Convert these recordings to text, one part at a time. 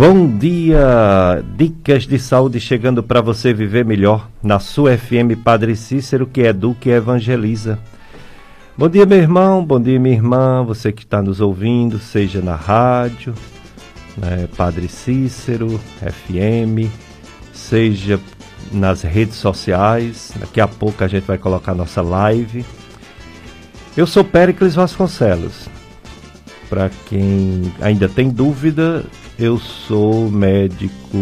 Bom dia! Dicas de saúde chegando para você viver melhor na sua FM Padre Cícero, que educa e evangeliza. Bom dia, meu irmão, bom dia, minha irmã, você que está nos ouvindo, seja na rádio, né, Padre Cícero, FM, seja nas redes sociais. Daqui a pouco a gente vai colocar nossa live. Eu sou Péricles Vasconcelos. Para quem ainda tem dúvida, eu sou médico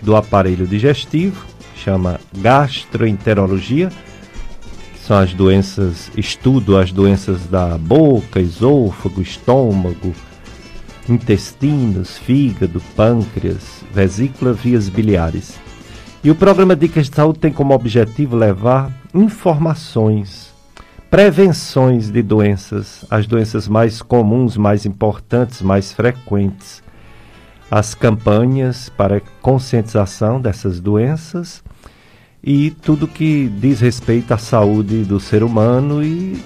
do aparelho digestivo, chama gastroenterologia. São as doenças, estudo as doenças da boca, esôfago, estômago, intestinos, fígado, pâncreas, vesícula, vias biliares. E o programa Dicas de Saúde tem como objetivo levar informações, prevenções de doenças, as doenças mais comuns, mais importantes, mais frequentes as campanhas para conscientização dessas doenças e tudo que diz respeito à saúde do ser humano e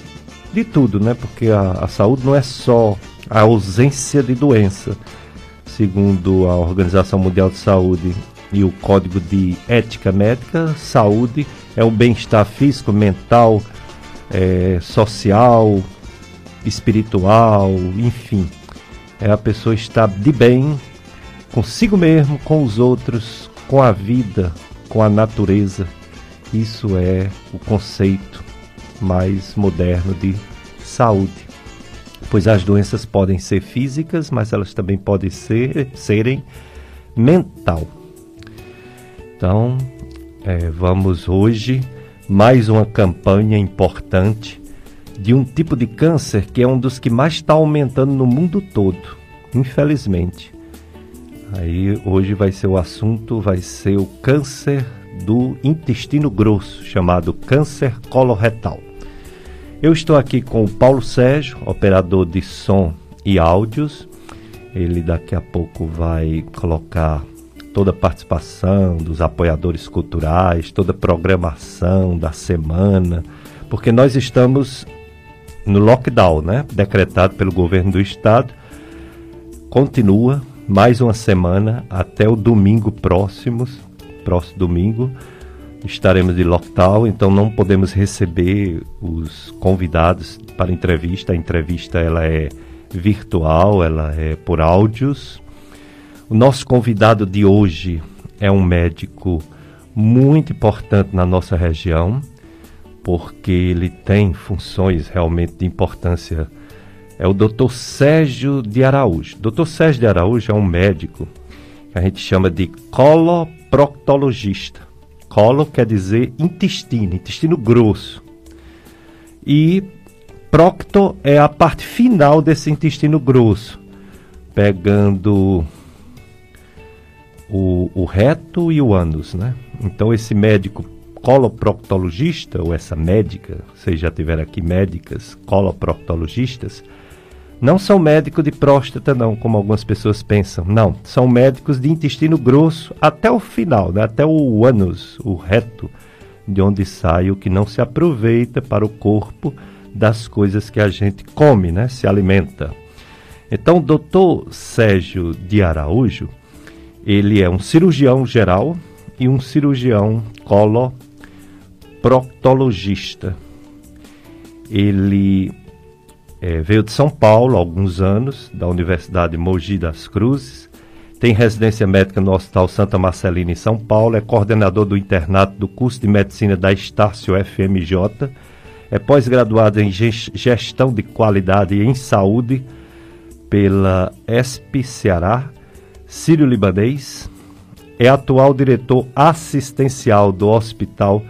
de tudo, né? Porque a, a saúde não é só a ausência de doença. Segundo a Organização Mundial de Saúde e o Código de Ética Médica, saúde é o bem-estar físico, mental, é, social, espiritual, enfim. É a pessoa estar de bem consigo mesmo, com os outros, com a vida, com a natureza. Isso é o conceito mais moderno de saúde. Pois as doenças podem ser físicas, mas elas também podem ser serem mental. Então, é, vamos hoje mais uma campanha importante de um tipo de câncer que é um dos que mais está aumentando no mundo todo, infelizmente. Aí hoje vai ser o assunto, vai ser o câncer do intestino grosso, chamado câncer coloretal. Eu estou aqui com o Paulo Sérgio, operador de som e áudios. Ele daqui a pouco vai colocar toda a participação dos apoiadores culturais, toda a programação da semana, porque nós estamos no lockdown, né? Decretado pelo governo do estado. Continua mais uma semana até o domingo próximo, próximo domingo, estaremos de lockdown, então não podemos receber os convidados para entrevista. A entrevista ela é virtual, ela é por áudios. O nosso convidado de hoje é um médico muito importante na nossa região, porque ele tem funções realmente de importância é o Dr. Sérgio de Araújo. Dr. Sérgio de Araújo é um médico que a gente chama de coloproctologista. Colo quer dizer intestino, intestino grosso. E procto é a parte final desse intestino grosso, pegando o, o reto e o ânus, né? Então esse médico coloproctologista, ou essa médica, vocês já tiveram aqui médicas coloproctologistas, não são médicos de próstata, não, como algumas pessoas pensam. Não, são médicos de intestino grosso até o final, né? até o ânus, o reto, de onde sai o que não se aproveita para o corpo das coisas que a gente come, né? se alimenta. Então, o doutor Sérgio de Araújo, ele é um cirurgião geral e um cirurgião coloproctologista. Ele é, veio de São Paulo há alguns anos, da Universidade Mogi das Cruzes. Tem residência médica no Hospital Santa Marcelina em São Paulo. É coordenador do internato do curso de medicina da Estácio FMJ. É pós-graduado em gestão de qualidade em saúde pela ESP Ceará, Sírio-Libanês. É atual diretor assistencial do Hospital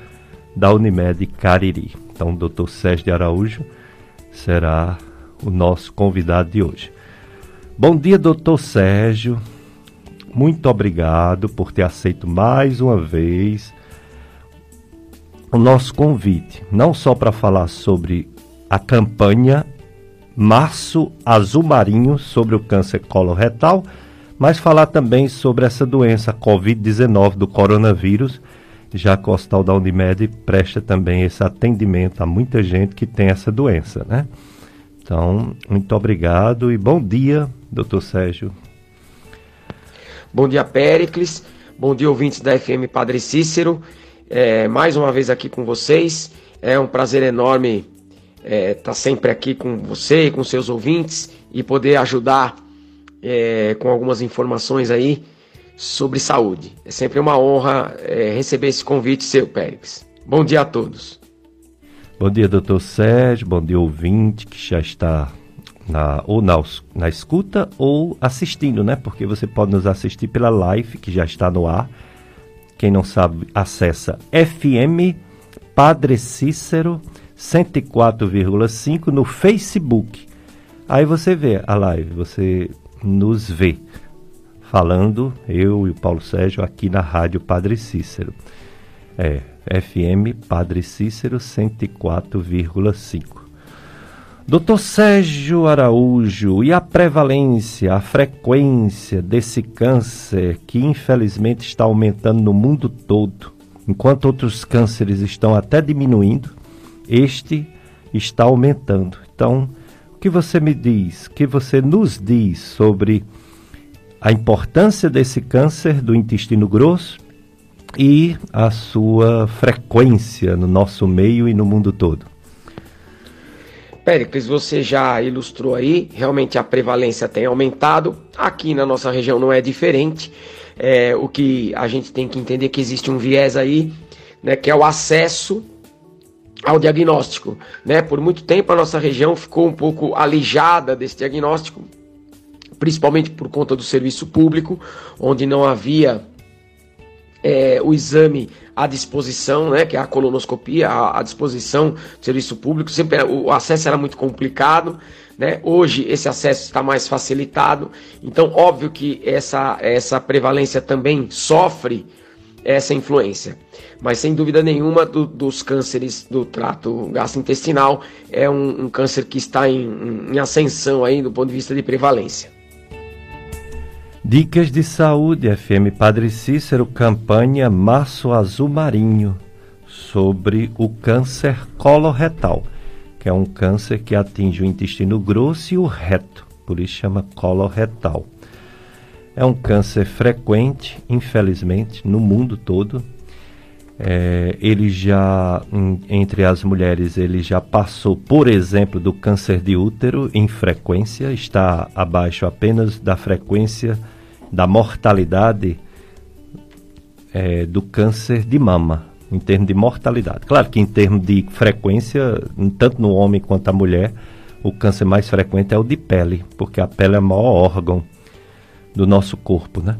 da Unimed Cariri. Então, doutor Sérgio de Araújo será o nosso convidado de hoje. Bom dia, doutor Sérgio. Muito obrigado por ter aceito mais uma vez o nosso convite, não só para falar sobre a campanha Março Azul Marinho sobre o câncer coloretal, mas falar também sobre essa doença Covid-19 do coronavírus, já o Hospital da Unimed presta também esse atendimento a muita gente que tem essa doença, né? Então, muito obrigado e bom dia, doutor Sérgio. Bom dia, Péricles. Bom dia, ouvintes da FM Padre Cícero. É, mais uma vez aqui com vocês. É um prazer enorme estar é, tá sempre aqui com você, com seus ouvintes e poder ajudar é, com algumas informações aí sobre saúde. É sempre uma honra é, receber esse convite seu, Péricles. Bom dia a todos. Bom dia, doutor Sérgio. Bom dia, ouvinte que já está na, ou na, na escuta ou assistindo, né? Porque você pode nos assistir pela live que já está no ar. Quem não sabe, acessa FM Padre Cícero 104,5 no Facebook. Aí você vê a live, você nos vê falando, eu e o Paulo Sérgio, aqui na Rádio Padre Cícero. É, FM Padre Cícero 104,5. Doutor Sérgio Araújo, e a prevalência, a frequência desse câncer que infelizmente está aumentando no mundo todo, enquanto outros cânceres estão até diminuindo, este está aumentando. Então, o que você me diz, o que você nos diz sobre a importância desse câncer do intestino grosso e a sua frequência no nosso meio e no mundo todo? Péricles, você já ilustrou aí, realmente a prevalência tem aumentado. Aqui na nossa região não é diferente. É, o que a gente tem que entender é que existe um viés aí, né, que é o acesso ao diagnóstico. Né? Por muito tempo a nossa região ficou um pouco alijada desse diagnóstico, principalmente por conta do serviço público, onde não havia é, o exame à disposição, né, que é a colonoscopia, à, à disposição do serviço público. Sempre o acesso era muito complicado, né? Hoje esse acesso está mais facilitado. Então, óbvio que essa essa prevalência também sofre essa influência. Mas sem dúvida nenhuma do, dos cânceres do trato gastrointestinal é um, um câncer que está em, em ascensão aí do ponto de vista de prevalência. Dicas de Saúde, FM Padre Cícero, campanha Março Azul Marinho, sobre o câncer coloretal, que é um câncer que atinge o intestino grosso e o reto, por isso chama coloretal. É um câncer frequente, infelizmente, no mundo todo. É, ele já, entre as mulheres, ele já passou, por exemplo, do câncer de útero em frequência, está abaixo apenas da frequência da mortalidade é, do câncer de mama, em termos de mortalidade. Claro que em termos de frequência, tanto no homem quanto na mulher, o câncer mais frequente é o de pele, porque a pele é o maior órgão do nosso corpo, né?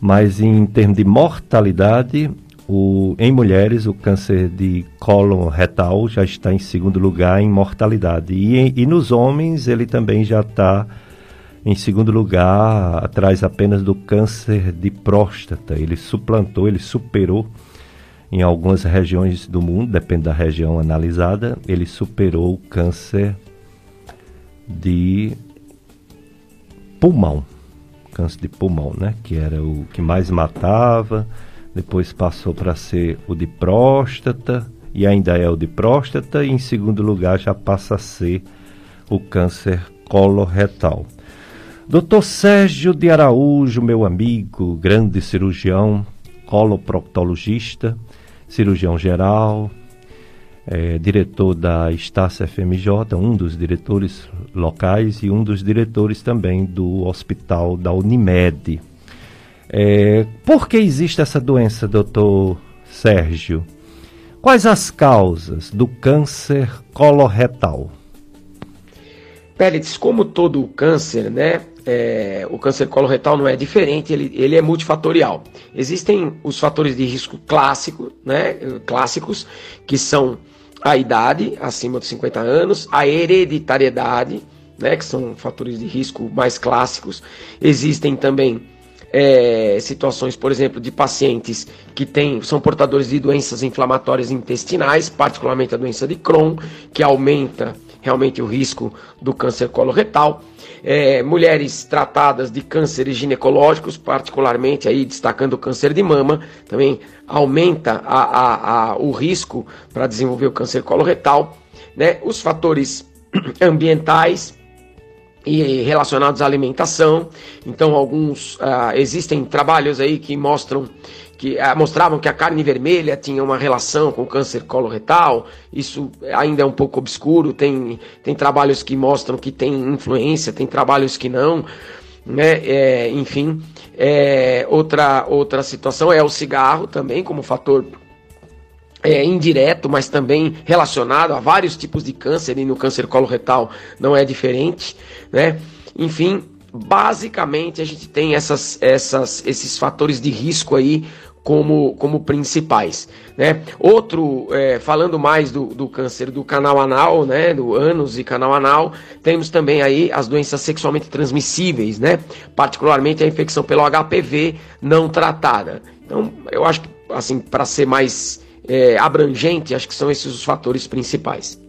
Mas em termos de mortalidade, o, em mulheres, o câncer de cólon retal já está em segundo lugar em mortalidade. E, e nos homens, ele também já está em segundo lugar, atrás apenas do câncer de próstata. Ele suplantou, ele superou em algumas regiões do mundo, depende da região analisada, ele superou o câncer de pulmão. Câncer de pulmão, né? Que era o que mais matava, depois passou para ser o de próstata, e ainda é o de próstata, e em segundo lugar já passa a ser o câncer coloretal. Doutor Sérgio de Araújo, meu amigo, grande cirurgião, coloproctologista, cirurgião geral, é, diretor da Estácia FMJ, um dos diretores locais e um dos diretores também do hospital da Unimed. É, por que existe essa doença, doutor Sérgio? Quais as causas do câncer coloretal? Pellets, como todo câncer, né, é, o câncer coloretal não é diferente, ele, ele é multifatorial. Existem os fatores de risco clássico, né, clássicos, que são a idade, acima dos 50 anos, a hereditariedade, né, que são fatores de risco mais clássicos. Existem também é, situações, por exemplo, de pacientes que têm, são portadores de doenças inflamatórias intestinais, particularmente a doença de Crohn, que aumenta realmente o risco do câncer coloretal. É, mulheres tratadas de cânceres ginecológicos, particularmente aí destacando o câncer de mama, também aumenta a, a, a, o risco para desenvolver o câncer coloretal. Né? Os fatores ambientais, e relacionados à alimentação. Então, alguns uh, existem trabalhos aí que mostram que uh, mostravam que a carne vermelha tinha uma relação com câncer coloretal. Isso ainda é um pouco obscuro. Tem, tem trabalhos que mostram que tem influência, tem trabalhos que não. Né? É, enfim, é, outra, outra situação é o cigarro também como fator é, indireto, mas também relacionado a vários tipos de câncer, e no câncer coloretal não é diferente, né? Enfim, basicamente a gente tem essas, essas, esses fatores de risco aí como, como principais. Né? Outro, é, falando mais do, do câncer do canal anal, né? do ânus e canal anal, temos também aí as doenças sexualmente transmissíveis, né? particularmente a infecção pelo HPV não tratada. Então, eu acho que, assim, para ser mais é, abrangente, acho que são esses os fatores principais.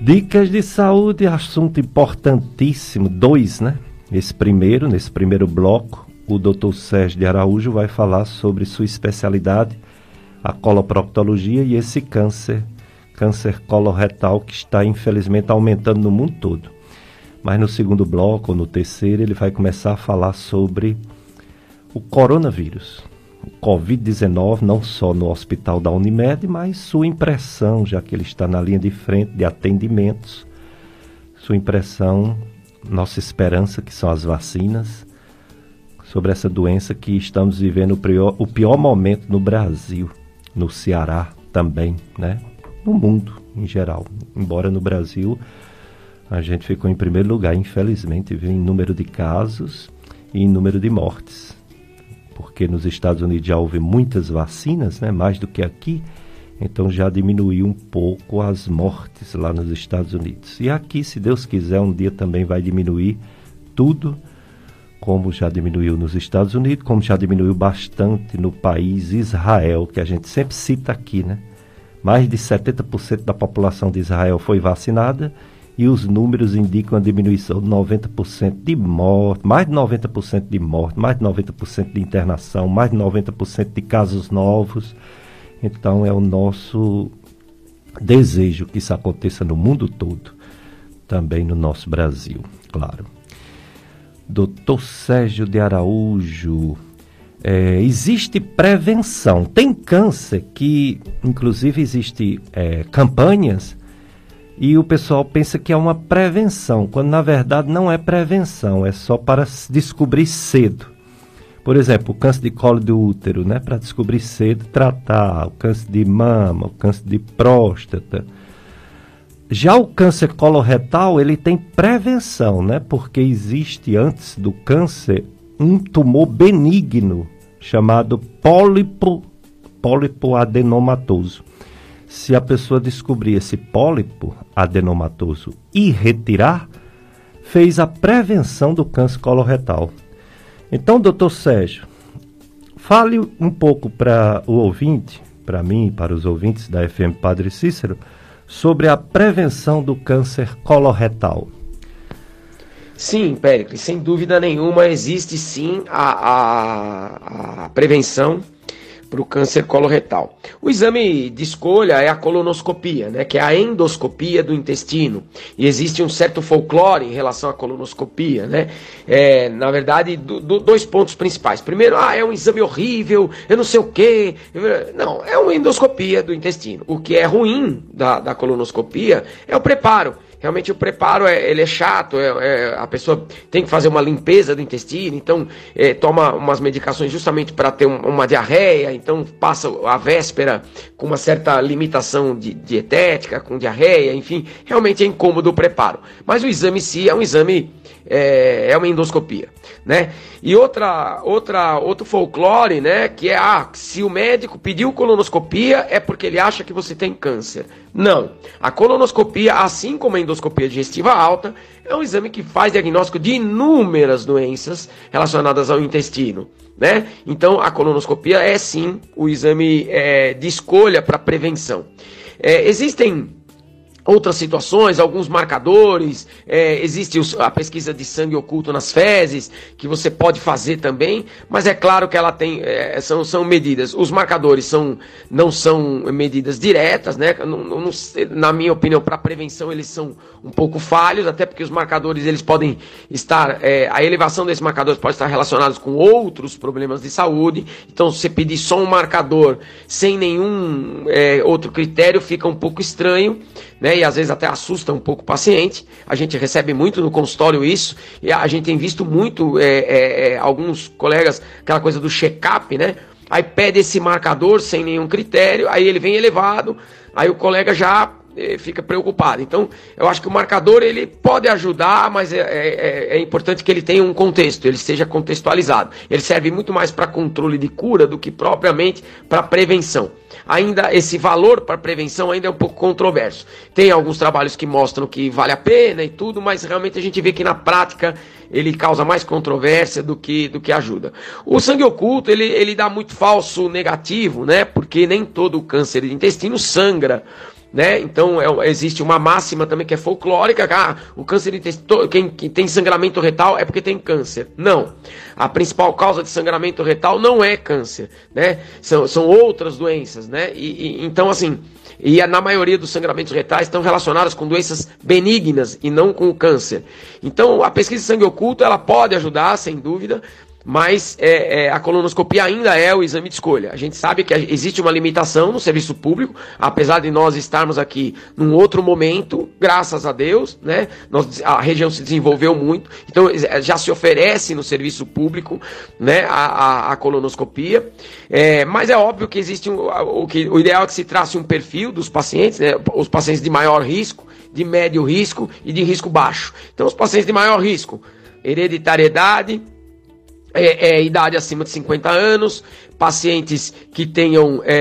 Dicas de saúde, assunto importantíssimo, dois, né? Esse primeiro, nesse primeiro bloco, o Dr. Sérgio de Araújo vai falar sobre sua especialidade, a coloproctologia e esse câncer, câncer coloretal que está infelizmente aumentando no mundo todo. Mas no segundo bloco, ou no terceiro, ele vai começar a falar sobre o coronavírus, o Covid-19, não só no hospital da Unimed, mas sua impressão, já que ele está na linha de frente de atendimentos, sua impressão, nossa esperança, que são as vacinas, sobre essa doença que estamos vivendo o pior, o pior momento no Brasil, no Ceará também, né? No mundo em geral. Embora no Brasil a gente ficou em primeiro lugar, infelizmente, viu, em número de casos e em número de mortes porque nos Estados Unidos já houve muitas vacinas, né, mais do que aqui, então já diminuiu um pouco as mortes lá nos Estados Unidos. E aqui, se Deus quiser, um dia também vai diminuir tudo, como já diminuiu nos Estados Unidos, como já diminuiu bastante no país Israel, que a gente sempre cita aqui, né? Mais de 70% da população de Israel foi vacinada e os números indicam a diminuição de 90% de morte, mais de 90% de morte, mais de 90% de internação, mais de 90% de casos novos. Então é o nosso desejo que isso aconteça no mundo todo, também no nosso Brasil, claro. Doutor Sérgio de Araújo, é, existe prevenção. Tem câncer que, inclusive, existe é, campanhas e o pessoal pensa que é uma prevenção, quando na verdade não é prevenção, é só para descobrir cedo. Por exemplo, o câncer de colo do útero, né, para descobrir cedo, tratar o câncer de mama, o câncer de próstata. Já o câncer coloretal, ele tem prevenção, né, porque existe antes do câncer um tumor benigno chamado pólipo, pólipo adenomatoso se a pessoa descobrir esse pólipo adenomatoso e retirar, fez a prevenção do câncer coloretal. Então, doutor Sérgio, fale um pouco para o ouvinte, para mim e para os ouvintes da FM Padre Cícero, sobre a prevenção do câncer coloretal. Sim, Péricles, sem dúvida nenhuma existe sim a, a, a prevenção para o câncer coloretal. O exame de escolha é a colonoscopia, né, que é a endoscopia do intestino. E existe um certo folclore em relação à colonoscopia. Né? É, na verdade, do, do, dois pontos principais. Primeiro, ah, é um exame horrível, eu não sei o quê. Não, é uma endoscopia do intestino. O que é ruim da, da colonoscopia é o preparo realmente o preparo é, ele é chato, é, é, a pessoa tem que fazer uma limpeza do intestino, então é, toma umas medicações justamente para ter um, uma diarreia, então passa a véspera com uma certa limitação de, dietética, com diarreia, enfim, realmente é incômodo o preparo. Mas o exame em si é um exame é, é uma endoscopia, né? E outra, outra, outro folclore, né? Que é, ah, se o médico pediu colonoscopia é porque ele acha que você tem câncer. Não. A colonoscopia, assim como a endoscopia digestiva alta, é um exame que faz diagnóstico de inúmeras doenças relacionadas ao intestino, né? Então, a colonoscopia é sim o exame é, de escolha para prevenção. É, existem outras situações, alguns marcadores, é, existe a pesquisa de sangue oculto nas fezes, que você pode fazer também, mas é claro que ela tem, é, são, são medidas, os marcadores são, não são medidas diretas, né, não, não, na minha opinião, para prevenção eles são um pouco falhos, até porque os marcadores eles podem estar, é, a elevação desses marcadores pode estar relacionados com outros problemas de saúde, então se pedir só um marcador sem nenhum é, outro critério fica um pouco estranho, né? E às vezes até assusta um pouco o paciente. A gente recebe muito no consultório isso, e a gente tem visto muito é, é, é alguns colegas, aquela coisa do check-up, né? Aí pede esse marcador sem nenhum critério, aí ele vem elevado, aí o colega já eh, fica preocupado. Então, eu acho que o marcador ele pode ajudar, mas é, é, é, importante que ele tenha um contexto, ele seja contextualizado. Ele serve muito mais para controle de cura do que propriamente para prevenção. Ainda esse valor para prevenção ainda é um pouco controverso. Tem alguns trabalhos que mostram que vale a pena e tudo, mas realmente a gente vê que na prática ele causa mais controvérsia do que, do que ajuda. O sangue oculto ele, ele dá muito falso negativo, né? Porque nem todo câncer de intestino sangra né? Então é, existe uma máxima também que é folclórica, ah, o câncer de intestino, quem, quem, tem sangramento retal é porque tem câncer. Não. A principal causa de sangramento retal não é câncer, né? São, são outras doenças, né? E, e então assim, e na maioria dos sangramentos retais estão relacionados com doenças benignas e não com o câncer. Então a pesquisa de sangue oculto ela pode ajudar, sem dúvida, mas é, é, a colonoscopia ainda é o exame de escolha. A gente sabe que existe uma limitação no serviço público, apesar de nós estarmos aqui num outro momento, graças a Deus, né? Nós, a região se desenvolveu muito, então já se oferece no serviço público, né? A, a, a colonoscopia, é, mas é óbvio que existe um, o que o ideal é que se trace um perfil dos pacientes, né? Os pacientes de maior risco, de médio risco e de risco baixo. Então, os pacientes de maior risco, hereditariedade é, é, idade acima de 50 anos, pacientes que tenham é,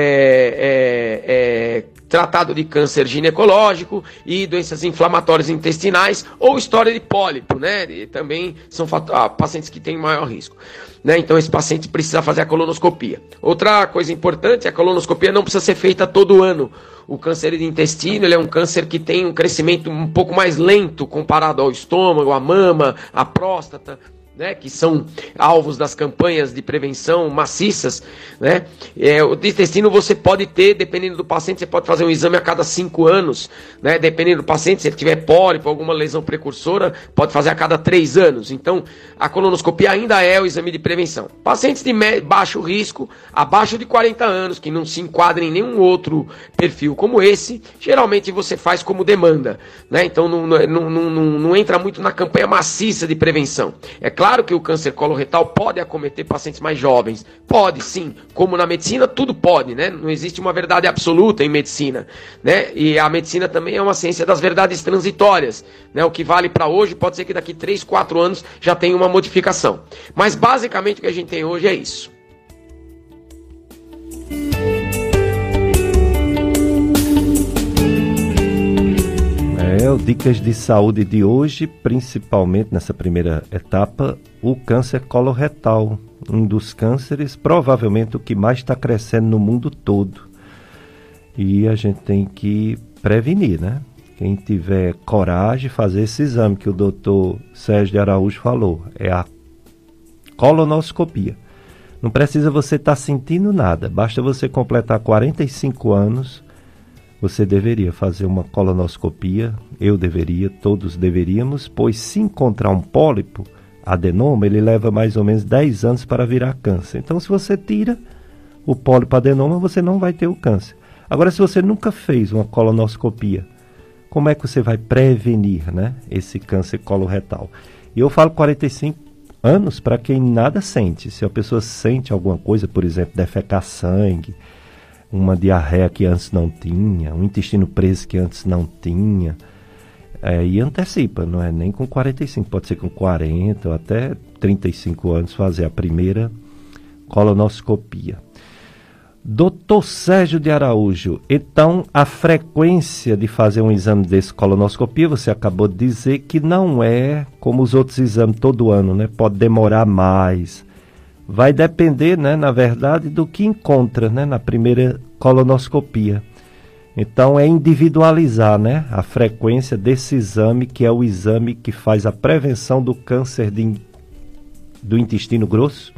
é, é, tratado de câncer ginecológico e doenças inflamatórias intestinais ou história de pólipo, né? E também são ah, pacientes que têm maior risco. Né? Então esse paciente precisa fazer a colonoscopia. Outra coisa importante, a colonoscopia não precisa ser feita todo ano. O câncer de intestino é um câncer que tem um crescimento um pouco mais lento comparado ao estômago, à mama, à próstata né, que são alvos das campanhas de prevenção maciças, né, é, o intestino você pode ter, dependendo do paciente, você pode fazer um exame a cada cinco anos, né, dependendo do paciente, se ele tiver pólipo, alguma lesão precursora, pode fazer a cada três anos. Então, a colonoscopia ainda é o exame de prevenção. Pacientes de baixo risco, abaixo de 40 anos, que não se enquadrem em nenhum outro perfil como esse, geralmente você faz como demanda, né, então não, não, não, não, não entra muito na campanha maciça de prevenção. É claro Claro que o câncer coloretal pode acometer pacientes mais jovens. Pode, sim. Como na medicina, tudo pode, né? Não existe uma verdade absoluta em medicina, né? E a medicina também é uma ciência das verdades transitórias, né? O que vale para hoje pode ser que daqui 3, 4 anos já tenha uma modificação. Mas basicamente o que a gente tem hoje é isso. O Dicas de Saúde de hoje, principalmente nessa primeira etapa, o câncer coloretal, um dos cânceres, provavelmente o que mais está crescendo no mundo todo. E a gente tem que prevenir, né? Quem tiver coragem, fazer esse exame que o doutor Sérgio de Araújo falou, é a colonoscopia. Não precisa você estar tá sentindo nada, basta você completar 45 anos você deveria fazer uma colonoscopia, eu deveria, todos deveríamos, pois se encontrar um pólipo, adenoma, ele leva mais ou menos 10 anos para virar câncer. Então, se você tira o pólipo adenoma, você não vai ter o câncer. Agora, se você nunca fez uma colonoscopia, como é que você vai prevenir né, esse câncer coloretal? E eu falo 45 anos para quem nada sente. Se a pessoa sente alguma coisa, por exemplo, defecar sangue, uma diarreia que antes não tinha, um intestino preso que antes não tinha. É, e antecipa, não é nem com 45, pode ser com 40 ou até 35 anos fazer a primeira colonoscopia. Doutor Sérgio de Araújo, então a frequência de fazer um exame desse colonoscopia, você acabou de dizer que não é como os outros exames todo ano, né? Pode demorar mais vai depender, né, na verdade, do que encontra né, na primeira colonoscopia. Então é individualizar né, a frequência desse exame, que é o exame que faz a prevenção do câncer de, do intestino grosso.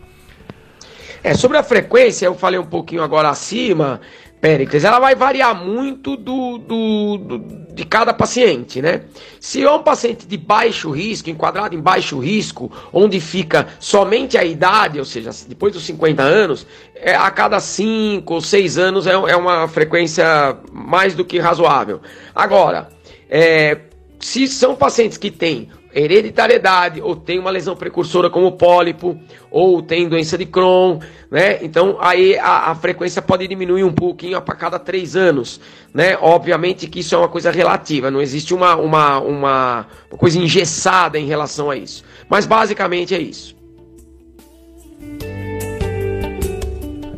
É, sobre a frequência, eu falei um pouquinho agora acima, Péricles, ela vai variar muito do, do, do, de cada paciente, né? Se é um paciente de baixo risco, enquadrado em baixo risco, onde fica somente a idade, ou seja, depois dos 50 anos, é, a cada 5 ou 6 anos é, é uma frequência mais do que razoável. Agora, é, se são pacientes que têm hereditariedade, ou tem uma lesão precursora como pólipo, ou tem doença de Crohn, né? Então aí a, a frequência pode diminuir um pouquinho para cada três anos, né? Obviamente que isso é uma coisa relativa, não existe uma, uma, uma, uma coisa engessada em relação a isso. Mas basicamente é isso.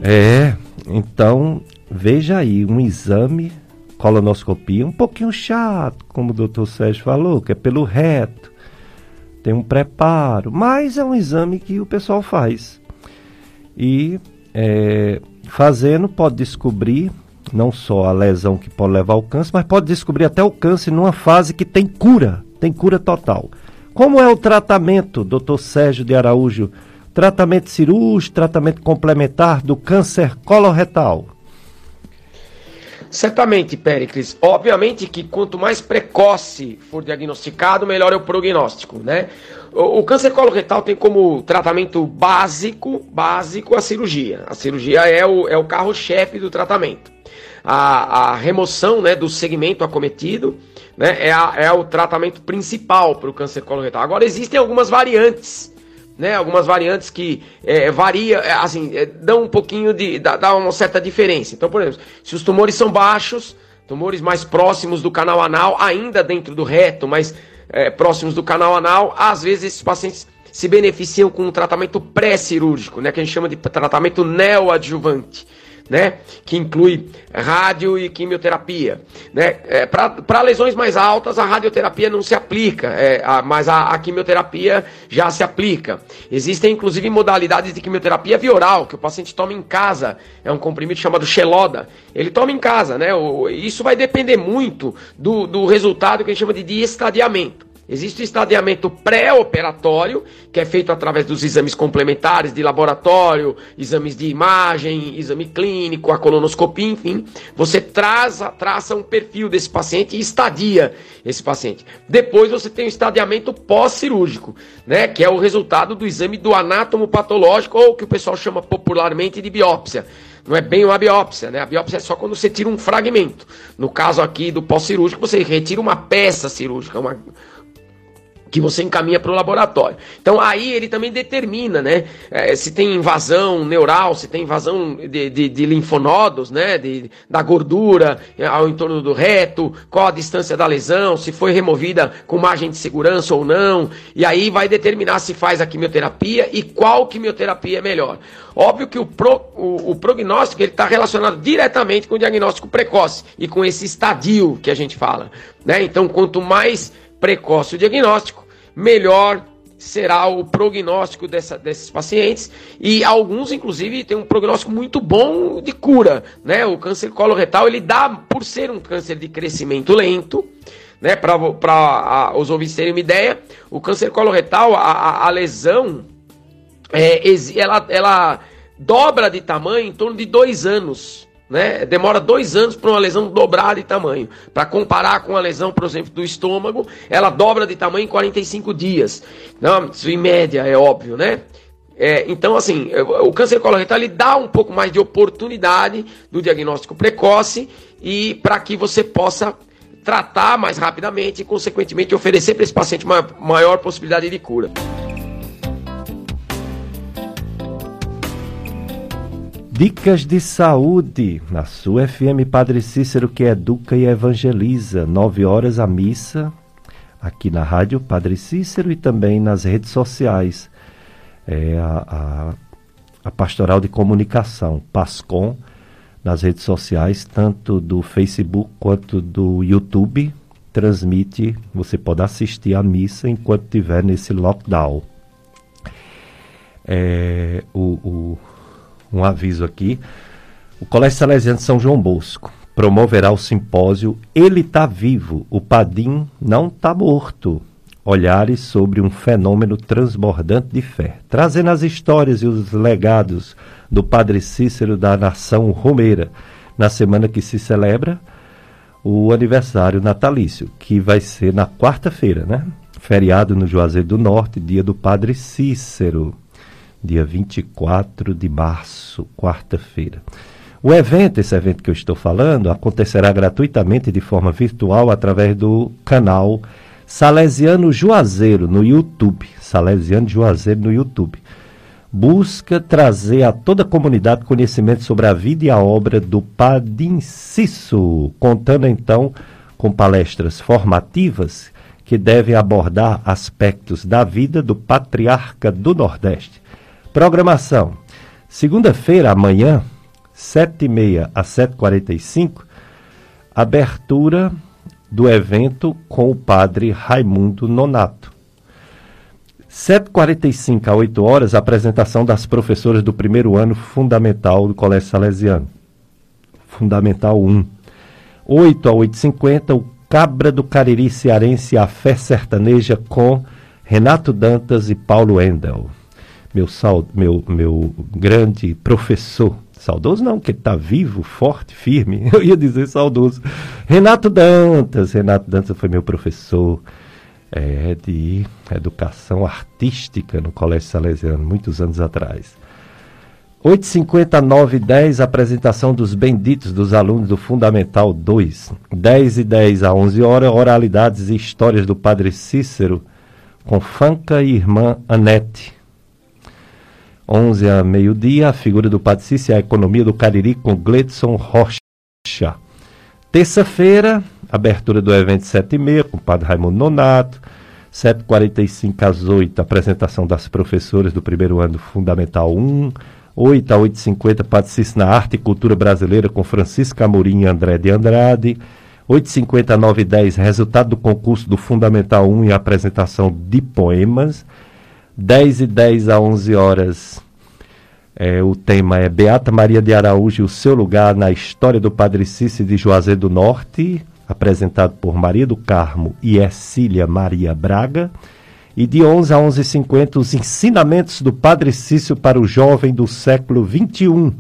É, então veja aí, um exame colonoscopia um pouquinho chato, como o doutor Sérgio falou, que é pelo reto tem um preparo, mas é um exame que o pessoal faz. E é, fazendo pode descobrir não só a lesão que pode levar ao câncer, mas pode descobrir até o câncer numa fase que tem cura, tem cura total. Como é o tratamento, doutor Sérgio de Araújo? Tratamento cirúrgico, tratamento complementar do câncer coloretal? Certamente, Péricles. Obviamente que quanto mais precoce for diagnosticado, melhor é o prognóstico, né? O, câncer coloretal tem como tratamento básico, básico a cirurgia. A cirurgia é o, é o carro-chefe do tratamento. A, a, remoção né, do segmento acometido né, é, a, é o tratamento principal para o câncer coloretal. Agora, existem algumas variantes né? Algumas variantes que é, varia, é, assim, é, dão um pouquinho de, dá, dá, uma certa diferença. Então, por exemplo, se os tumores são baixos, tumores mais próximos do canal anal, ainda dentro do reto, mas é, próximos do canal anal, às vezes esses pacientes se beneficiam com um tratamento pré-cirúrgico, né? Que a gente chama de tratamento neoadjuvante né? Que inclui rádio e quimioterapia, né? É, Para lesões mais altas, a radioterapia não se aplica, é, a, mas a, a, quimioterapia já se aplica. Existem inclusive modalidades de quimioterapia via oral, que o paciente toma em casa. É um comprimido chamado Xeloda. Ele toma em casa, né? O, isso vai depender muito do, do resultado que a gente chama de, estadiamento. Existe o estadiamento pré-operatório, que é feito através dos exames complementares de laboratório, exames de imagem, exame clínico, a colonoscopia, enfim. Você traça, traça um perfil desse paciente e estadia esse paciente. Depois você tem o estadiamento pós-cirúrgico, né, que é o resultado do exame do anátomo patológico, ou que o pessoal chama popularmente de biópsia não é bem uma biópsia, né? A biópsia é só quando você tira um fragmento. No caso aqui do pós-cirúrgico, você retira uma peça cirúrgica, uma, que você encaminha para o laboratório. Então aí ele também determina, né, é, se tem invasão neural, se tem invasão de, de, de linfonodos, né, de, da gordura é, ao entorno do reto, qual a distância da lesão, se foi removida com margem de segurança ou não, e aí vai determinar se faz a quimioterapia e qual quimioterapia é melhor. Óbvio que o, pro, o, o prognóstico está relacionado diretamente com o diagnóstico precoce e com esse estadio que a gente fala, né? Então quanto mais precoce o diagnóstico, melhor será o prognóstico dessa, desses pacientes e alguns inclusive têm um prognóstico muito bom de cura, né? O câncer coloretal ele dá por ser um câncer de crescimento lento, né? Para os ouvintes terem uma ideia, o câncer coloretal, a, a, a lesão, é, ela, ela dobra de tamanho em torno de dois anos. Né? Demora dois anos para uma lesão dobrar de tamanho. Para comparar com a lesão, por exemplo, do estômago, ela dobra de tamanho em 45 dias. Não, isso em média, é óbvio, né? É, então, assim, o câncer coloretal ele dá um pouco mais de oportunidade do diagnóstico precoce e para que você possa tratar mais rapidamente e, consequentemente, oferecer para esse paciente uma maior possibilidade de cura. Dicas de saúde na sua FM Padre Cícero que educa e evangeliza. Nove horas a missa aqui na rádio Padre Cícero e também nas redes sociais. É a, a, a pastoral de comunicação Pascom nas redes sociais, tanto do Facebook quanto do YouTube, transmite. Você pode assistir a missa enquanto estiver nesse lockdown. É, o, o um aviso aqui. O Colégio Salesiano de São João Bosco promoverá o simpósio Ele está vivo, o Padim não está morto. Olhares sobre um fenômeno transbordante de fé, trazendo as histórias e os legados do Padre Cícero da nação romeira, na semana que se celebra o aniversário natalício, que vai ser na quarta-feira, né? Feriado no Juazeiro do Norte, dia do Padre Cícero, dia 24 de março, quarta-feira. O evento, esse evento que eu estou falando, acontecerá gratuitamente de forma virtual através do canal Salesiano Juazeiro no YouTube. Salesiano Juazeiro no YouTube. Busca trazer a toda a comunidade conhecimento sobre a vida e a obra do Padim Cisso, contando então com palestras formativas que devem abordar aspectos da vida do patriarca do Nordeste. Programação: segunda-feira, amanhã, 7h30 a 7h45, abertura do evento com o padre Raimundo Nonato. 7h45 a 8 horas, apresentação das professoras do primeiro ano fundamental do Colégio Salesiano. Fundamental 1. 8 a 8h50, o Cabra do Cariri Cearense, a fé sertaneja com Renato Dantas e Paulo Endel. Meu, sal, meu, meu grande professor Saudoso não, porque ele está vivo, forte, firme. Eu ia dizer saudoso. Renato Dantas. Renato Dantas foi meu professor é, de educação artística no Colégio Salesiano, muitos anos atrás. 8h50, 9 10 apresentação dos benditos dos alunos do Fundamental 2. 10 e 10 a 11 horas, oralidades e histórias do Padre Cícero, com Fanca e irmã Anete. 11 a meio-dia, a figura do Padre Cícero a economia do Cariri com Gledson Rocha. Terça-feira, abertura do evento 7 e meia com o Padre Raimundo Nonato. 7h45 às 8 apresentação das professoras do primeiro ano do Fundamental 1. 8 a 8h50, Padre Cícero na Arte e Cultura Brasileira com Francisco Amorim e André de Andrade. 8h50 a 9h10, resultado do concurso do Fundamental 1 e apresentação de poemas. 10 e 10 a 11 horas. É, o tema é Beata Maria de Araújo e o seu lugar na história do Padre Cícero de Juazeiro do Norte, apresentado por Maria do Carmo e Ercília Maria Braga. E de 11 a 11h50, os ensinamentos do Padre Cícero para o jovem do século XXI,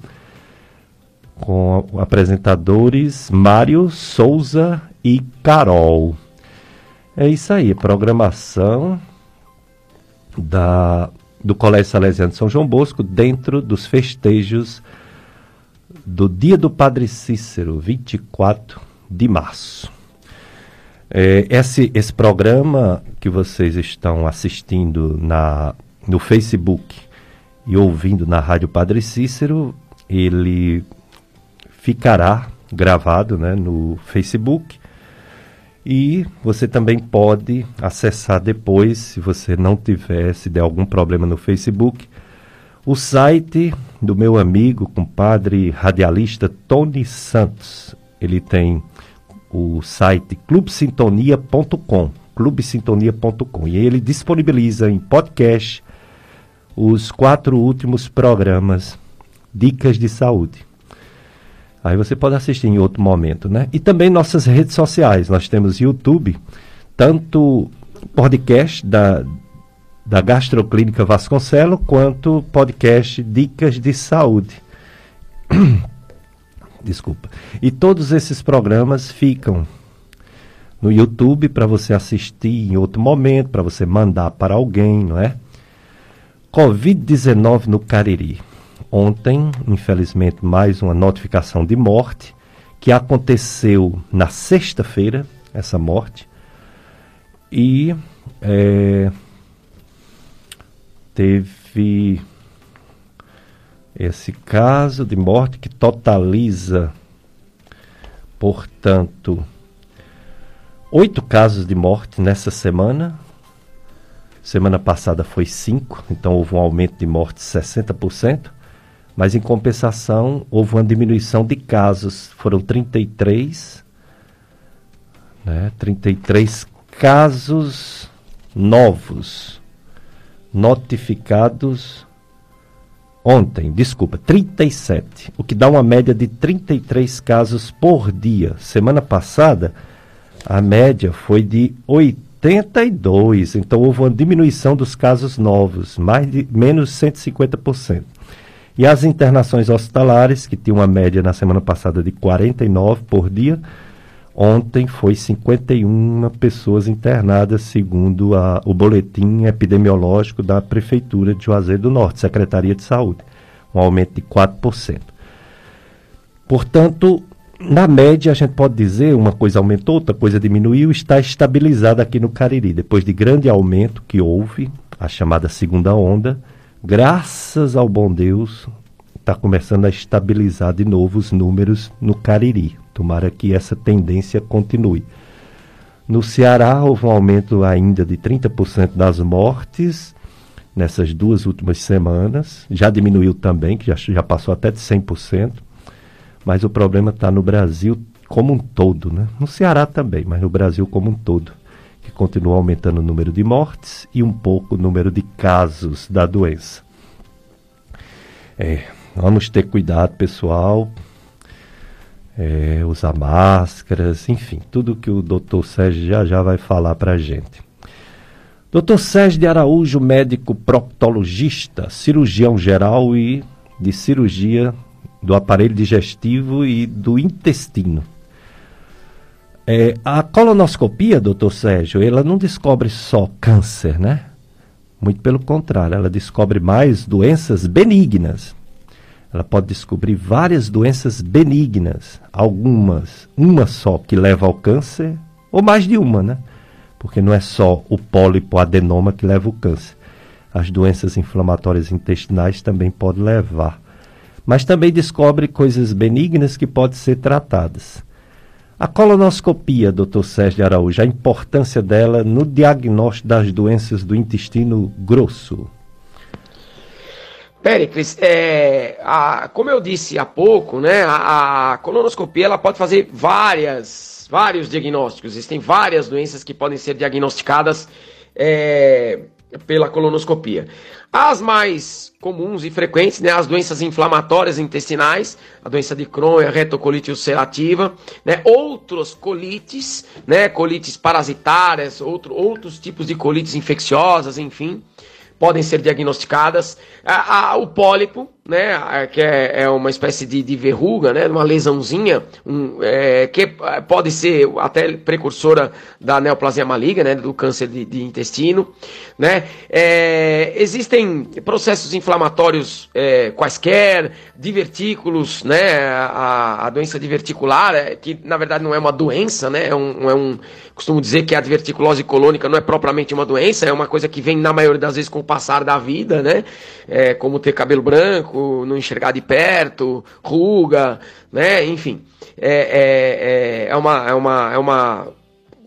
com apresentadores Mário Souza e Carol. É isso aí, programação da, do Colégio Salesiano de São João Bosco dentro dos festejos do Dia do Padre Cícero, 24 de março. É, esse, esse programa que vocês estão assistindo na, no Facebook e ouvindo na Rádio Padre Cícero, ele ficará gravado né, no Facebook e você também pode acessar depois, se você não tiver, se der algum problema no Facebook, o site do meu amigo, compadre radialista Tony Santos. Ele tem o site clubesintonia.com, clubesintonia.com, e ele disponibiliza em podcast os quatro últimos programas Dicas de Saúde. Aí você pode assistir em outro momento, né? E também nossas redes sociais. Nós temos YouTube, tanto podcast da, da Gastroclínica Vasconcelo, quanto podcast Dicas de Saúde. Desculpa. E todos esses programas ficam no YouTube para você assistir em outro momento, para você mandar para alguém, não é? Covid-19 no Cariri. Ontem, infelizmente, mais uma notificação de morte que aconteceu na sexta-feira, essa morte, e é, teve esse caso de morte que totaliza, portanto, oito casos de morte nessa semana. Semana passada foi cinco, então houve um aumento de morte de 60%. Mas, em compensação, houve uma diminuição de casos. Foram 33, né, 33 casos novos notificados ontem, desculpa, 37, o que dá uma média de 33 casos por dia. Semana passada, a média foi de 82, então houve uma diminuição dos casos novos, mais de menos 150%. E as internações hospitalares, que tinham uma média na semana passada de 49 por dia, ontem foi 51 pessoas internadas, segundo a, o boletim epidemiológico da Prefeitura de Juazeiro do Norte, Secretaria de Saúde, um aumento de 4%. Portanto, na média, a gente pode dizer uma coisa aumentou, outra coisa diminuiu, está estabilizada aqui no Cariri. Depois de grande aumento que houve, a chamada segunda onda, graças ao bom Deus, está começando a estabilizar de novo os números no Cariri. Tomara que essa tendência continue. No Ceará, houve um aumento ainda de 30% das mortes nessas duas últimas semanas. Já diminuiu também, que já, já passou até de 100%. Mas o problema está no Brasil como um todo, né? No Ceará também, mas no Brasil como um todo, que continua aumentando o número de mortes e um pouco o número de casos da doença. É, vamos ter cuidado, pessoal. É, usar máscaras, enfim, tudo que o doutor Sérgio já já vai falar para a gente. Doutor Sérgio de Araújo, médico proctologista, cirurgião geral e de cirurgia do aparelho digestivo e do intestino. É, a colonoscopia, doutor Sérgio, ela não descobre só câncer, né? Muito pelo contrário, ela descobre mais doenças benignas. Ela pode descobrir várias doenças benignas, algumas, uma só que leva ao câncer, ou mais de uma, né? Porque não é só o pólipo adenoma que leva ao câncer. As doenças inflamatórias intestinais também podem levar mas também descobre coisas benignas que podem ser tratadas. A colonoscopia, Dr. Sérgio Araújo, a importância dela no diagnóstico das doenças do intestino grosso. Péricles, é, a, como eu disse há pouco, né, a, a, colonoscopia ela pode fazer várias, vários diagnósticos. Existem várias doenças que podem ser diagnosticadas é, pela colonoscopia. As mais comuns e frequentes, né, as doenças inflamatórias intestinais, a doença de Crohn, a retocolite ulcerativa, né, outros colites, né, colites parasitárias, outro, outros tipos de colites infecciosas, enfim, podem ser diagnosticadas. A, a, o pólipo, né, que é, é, uma espécie de, de, verruga, né, uma lesãozinha, um, é, que pode ser até precursora da neoplasia maligna, né, do câncer de, de intestino, né. É, existem processos inflamatórios é, quaisquer, divertículos, né, a, a, doença diverticular, é, que na verdade não é uma doença, né, é um, é um, costumo dizer que a diverticulose colônica não é propriamente uma doença, é uma coisa que vem na maioria das vezes com o passar da vida, né, é, como ter cabelo branco, não enxergar de perto, ruga, né? Enfim, é, é, é, é, uma, é, uma, é uma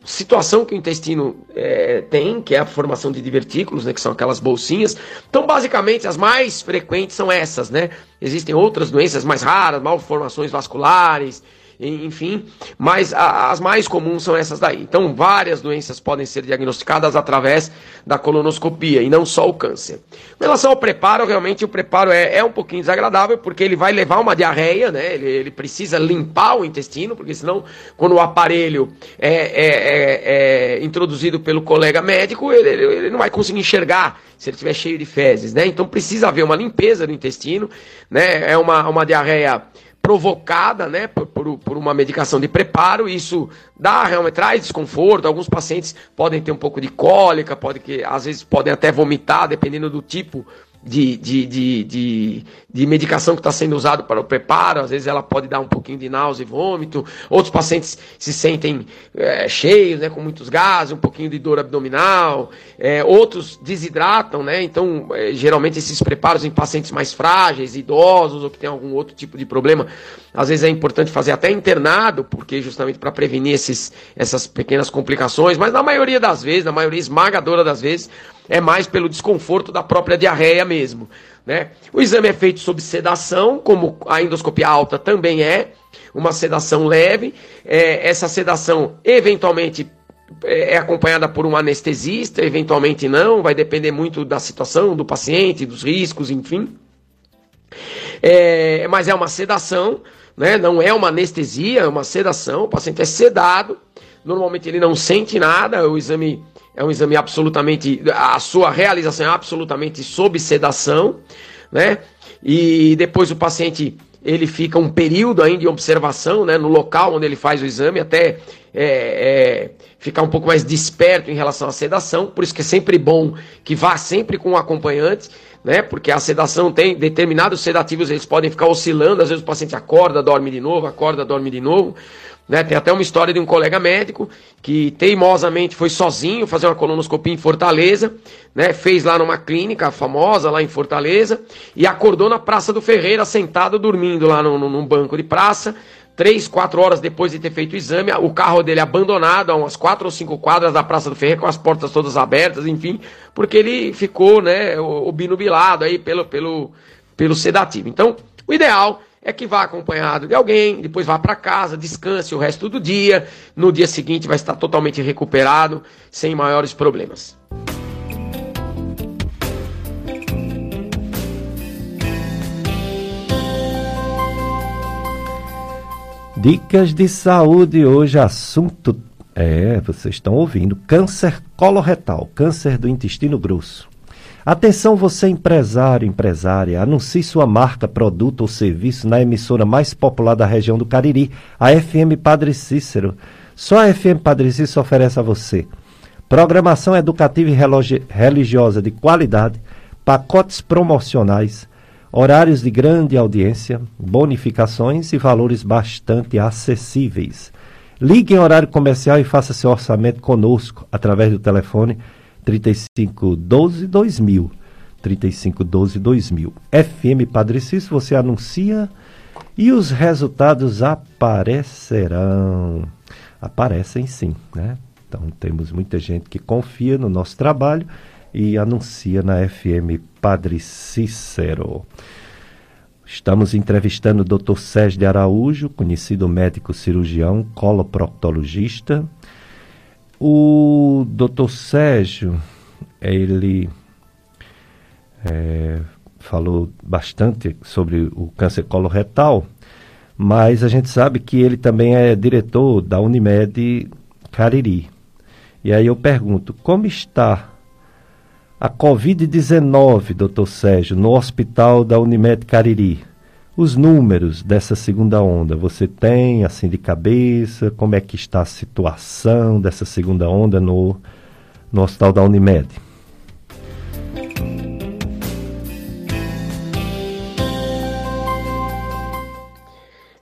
situação que o intestino é, tem, que é a formação de divertículos, né, que são aquelas bolsinhas. Então, basicamente, as mais frequentes são essas, né? Existem outras doenças mais raras, malformações vasculares, enfim, mas a, as mais comuns são essas daí. Então, várias doenças podem ser diagnosticadas através da colonoscopia e não só o câncer. Em relação ao preparo, realmente o preparo é, é um pouquinho desagradável porque ele vai levar uma diarreia, né? Ele, ele precisa limpar o intestino, porque senão, quando o aparelho é, é, é, é introduzido pelo colega médico, ele, ele não vai conseguir enxergar se ele estiver cheio de fezes, né? Então precisa haver uma limpeza do intestino, né? É uma, uma diarreia provocada né, por, por, por, uma medicação de preparo, isso dá realmente traz desconforto. Alguns pacientes podem ter um pouco de cólica, pode que às vezes podem até vomitar, dependendo do tipo de, de, de, de, de medicação que está sendo usado para o preparo, às vezes ela pode dar um pouquinho de náusea e vômito, outros pacientes se sentem é, cheios, né, com muitos gases, um pouquinho de dor abdominal, é, outros desidratam, né, então é, geralmente esses preparos em pacientes mais frágeis, idosos ou que tem algum outro tipo de problema, às vezes é importante fazer até internado, porque justamente para prevenir esses, essas pequenas complicações, mas na maioria das vezes, na maioria esmagadora das vezes, é mais pelo desconforto da própria diarreia mesmo. Né? O exame é feito sob sedação, como a endoscopia alta também é, uma sedação leve. É, essa sedação, eventualmente, é, é acompanhada por um anestesista, eventualmente não, vai depender muito da situação do paciente, dos riscos, enfim. É, mas é uma sedação, né? não é uma anestesia, é uma sedação. O paciente é sedado, normalmente ele não sente nada, o exame é um exame absolutamente. A sua realização é absolutamente sob sedação, né? E depois o paciente ele fica um período ainda de observação né, no local onde ele faz o exame, até é, é, ficar um pouco mais desperto em relação à sedação. Por isso que é sempre bom que vá sempre com o acompanhante, né, porque a sedação tem determinados sedativos, eles podem ficar oscilando, às vezes o paciente acorda, dorme de novo, acorda, dorme de novo. Né? Tem até uma história de um colega médico que teimosamente foi sozinho fazer uma colonoscopia em Fortaleza, né? fez lá numa clínica famosa lá em Fortaleza e acordou na Praça do Ferreira sentado dormindo lá no, no, num banco de praça. Três, quatro horas depois de ter feito o exame, o carro dele abandonado a umas quatro ou cinco quadras da Praça do Ferreira, com as portas todas abertas, enfim, porque ele ficou, né, obnubilado aí pelo, pelo, pelo sedativo. Então, o ideal é que vá acompanhado de alguém, depois vá para casa, descanse o resto do dia, no dia seguinte vai estar totalmente recuperado, sem maiores problemas. Dicas de saúde hoje, assunto é, vocês estão ouvindo, câncer coloretal, câncer do intestino grosso. Atenção você empresário, empresária, anuncie sua marca, produto ou serviço na emissora mais popular da região do Cariri, a FM Padre Cícero. Só a FM Padre Cícero oferece a você programação educativa e religiosa de qualidade, pacotes promocionais, horários de grande audiência, bonificações e valores bastante acessíveis. Ligue em horário comercial e faça seu orçamento conosco através do telefone 3512 2000. 3512 2000. FM Padre Cício, você anuncia e os resultados aparecerão. Aparecem sim, né? Então temos muita gente que confia no nosso trabalho e anuncia na FM Padre Cícero. Estamos entrevistando o Dr. Sérgio de Araújo, conhecido médico cirurgião, coloproctologista, o doutor Sérgio, ele é, falou bastante sobre o câncer coloretal, mas a gente sabe que ele também é diretor da Unimed Cariri. E aí eu pergunto, como está a Covid-19, doutor Sérgio, no hospital da Unimed Cariri? Os números dessa segunda onda. Você tem, assim, de cabeça, como é que está a situação dessa segunda onda no, no Hospital da Unimed?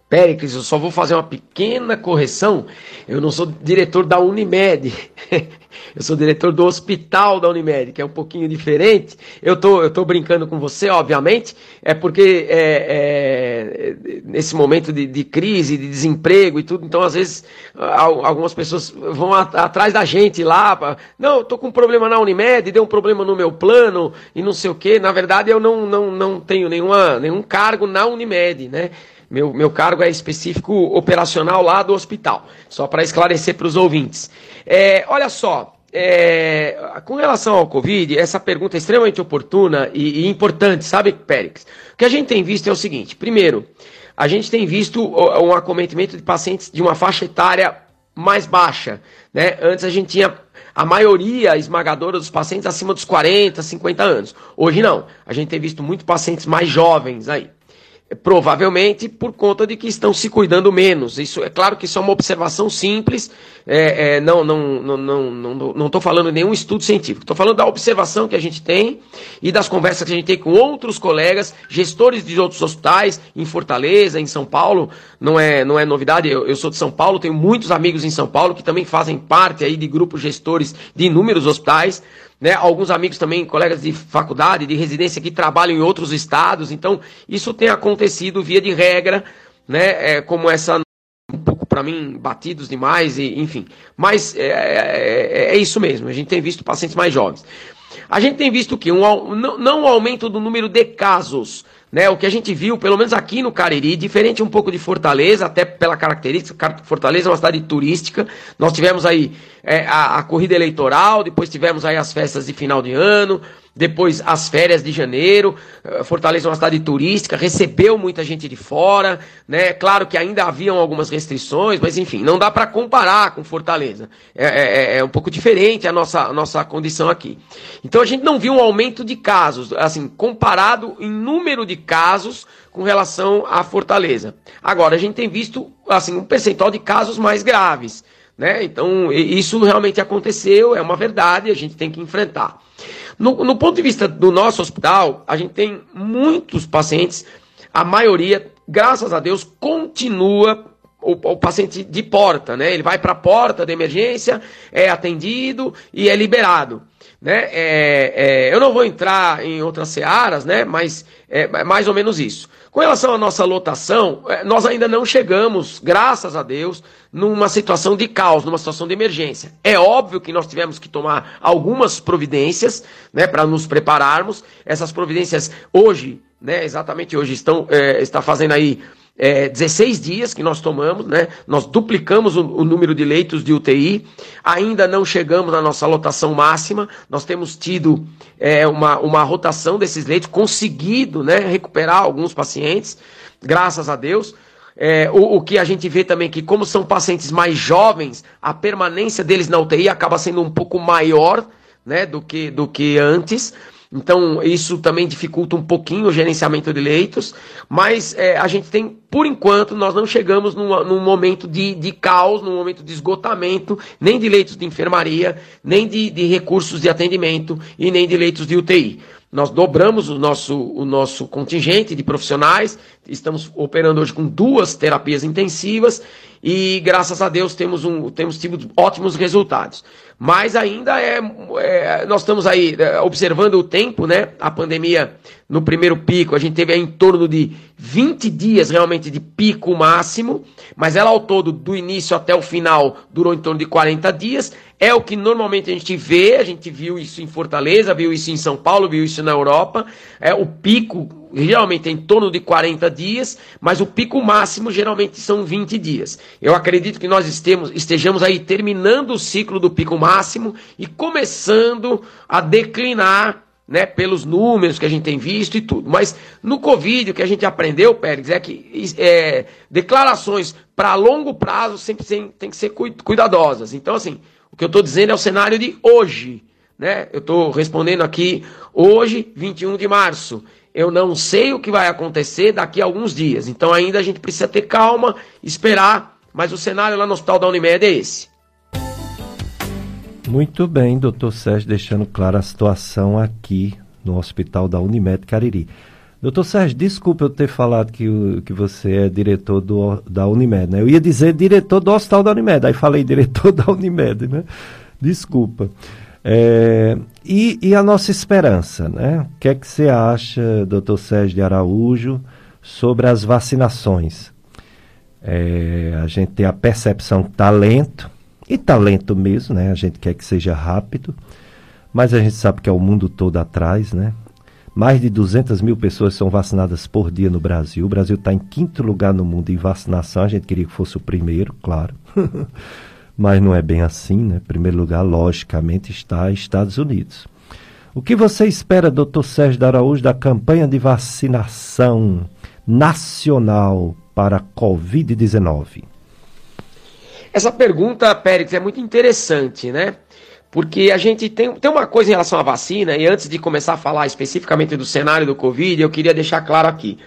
Péricles, eu só vou fazer uma pequena correção. Eu não sou diretor da Unimed. eu sou diretor do hospital da Unimed, que é um pouquinho diferente. Eu tô, eu tô brincando com você, obviamente, é porque é, é, nesse momento de, de, crise, de desemprego e tudo, então às vezes algumas pessoas vão atrás da gente lá. Pra, não, tô com um problema na Unimed, deu um problema no meu plano e não sei o quê. Na verdade, eu não, não, não tenho nenhuma, nenhum cargo na Unimed, né? Meu, meu cargo é específico operacional lá do hospital, só para esclarecer para os ouvintes. É, olha só, é, com relação ao Covid, essa pergunta é extremamente oportuna e, e, importante, sabe, Périx? O que a gente tem visto é o seguinte: primeiro, a gente tem visto um acometimento de pacientes de uma faixa etária mais baixa. Né? Antes a gente tinha a maioria esmagadora dos pacientes acima dos 40, 50 anos. Hoje não. A gente tem visto muito pacientes mais jovens aí. Provavelmente por conta de que estão se cuidando menos. Isso é claro que isso é uma observação simples. É, é, não não não não não não estou falando de nenhum estudo científico. Estou falando da observação que a gente tem e das conversas que a gente tem com outros colegas, gestores de outros hospitais em Fortaleza, em São Paulo. Não é não é novidade. Eu, eu sou de São Paulo, tenho muitos amigos em São Paulo que também fazem parte aí de grupos gestores de inúmeros hospitais né? Alguns amigos também, colegas de faculdade, de residência que trabalham em outros estados. Então, isso tem acontecido via de regra, né? É, como essa um pouco para mim batidos demais e enfim. Mas é, é, é, isso mesmo. A gente tem visto pacientes mais jovens. A gente tem visto que um não, não um aumento do número de casos, né, o que a gente viu, pelo menos aqui no Cariri, diferente um pouco de Fortaleza, até pela característica, Fortaleza é uma cidade turística. Nós tivemos aí é, a, a, corrida eleitoral, depois tivemos aí as festas de final de ano, depois as férias de janeiro, eh, Fortaleza é uma cidade turística, recebeu muita gente de fora, né? Claro que ainda haviam algumas restrições, mas enfim, não dá para comparar com Fortaleza. É, é, é, é, um pouco diferente a nossa, a nossa condição aqui. Então a gente não viu um aumento de casos, assim, comparado em número de casos com relação à Fortaleza. Agora, a gente tem visto, assim, um percentual de casos mais graves. Né? Então, isso realmente aconteceu, é uma verdade, a gente tem que enfrentar. No, no ponto de vista do nosso hospital, a gente tem muitos pacientes, a maioria, graças a Deus, continua o, o, paciente de porta, né? Ele vai para a porta da emergência, é atendido e é liberado, né? É, é, eu não vou entrar em outras searas, né? Mas é mais ou menos isso. Com relação à nossa lotação, é, nós ainda não chegamos, graças a Deus, numa situação de caos, numa situação de emergência. É óbvio que nós tivemos que tomar algumas providências, né, para nos prepararmos. Essas providências hoje, né, exatamente hoje, estão é, está fazendo aí é, 16 dias que nós tomamos, né? Nós duplicamos o, o, número de leitos de UTI, ainda não chegamos na nossa lotação máxima, nós temos tido é, uma, uma rotação desses leitos, conseguido né, recuperar alguns pacientes, graças a Deus. É, o, o, que a gente vê também é que, como são pacientes mais jovens, a permanência deles na UTI acaba sendo um pouco maior né, do, que, do que antes. Então, isso também dificulta um pouquinho o gerenciamento de leitos, mas é, a gente tem, por enquanto, nós não chegamos num, num momento de, de, caos, num momento de esgotamento, nem de leitos de enfermaria, nem de, de recursos de atendimento e nem de leitos de UTI. Nós dobramos o nosso, o nosso contingente de profissionais, estamos operando hoje com duas terapias intensivas e, graças a Deus, temos, um, temos tido ótimos resultados. Mas ainda é, é, Nós estamos aí é, observando o tempo, né? A pandemia, no primeiro pico, a gente teve em torno de 20 dias realmente de pico máximo, mas ela ao todo, do início até o final, durou em torno de 40 dias. É o que normalmente a gente vê, a gente viu isso em Fortaleza, viu isso em São Paulo, viu isso na Europa. É o pico realmente em torno de 40 dias, mas o pico máximo geralmente são 20 dias. Eu acredito que nós estemos, estejamos aí terminando o ciclo do pico máximo e começando a declinar né, pelos números que a gente tem visto e tudo. Mas no Covid, o que a gente aprendeu, Pérez, é que é, declarações para longo prazo sempre tem, que ser cuidadosas. Então, assim, o que eu estou dizendo é o cenário de hoje. Né? Eu estou respondendo aqui hoje, 21 de março. Eu não sei o que vai acontecer daqui a alguns dias. Então ainda a gente precisa ter calma, esperar. Mas o cenário lá no hospital da Unimed é esse. Muito bem, doutor Sérgio, deixando clara a situação aqui no hospital da Unimed Cariri. Doutor Sérgio, desculpa eu ter falado que, que você é diretor do, da Unimed, né? Eu ia dizer diretor do hospital da Unimed, aí falei diretor da Unimed, né? Desculpa. É, e, e, a nossa esperança, né? O que é que você acha, doutor Sérgio de Araújo, sobre as vacinações? É, a gente tem a percepção que está lento, e está lento mesmo, né? A gente quer que seja rápido, mas a gente sabe que é o mundo todo atrás, né? Mais de 200 mil pessoas são vacinadas por dia no Brasil. O Brasil está em quinto lugar no mundo em vacinação. A gente queria que fosse o primeiro, claro. mas não é bem assim, né? Primeiro lugar, logicamente, está Estados Unidos. O que você espera, doutor Sérgio Araújo, da campanha de vacinação nacional para a Covid-19? Essa pergunta, Pérez, é muito interessante, né? Porque a gente tem, tem uma coisa em relação à vacina, e antes de começar a falar especificamente do cenário do Covid, eu queria deixar claro aqui.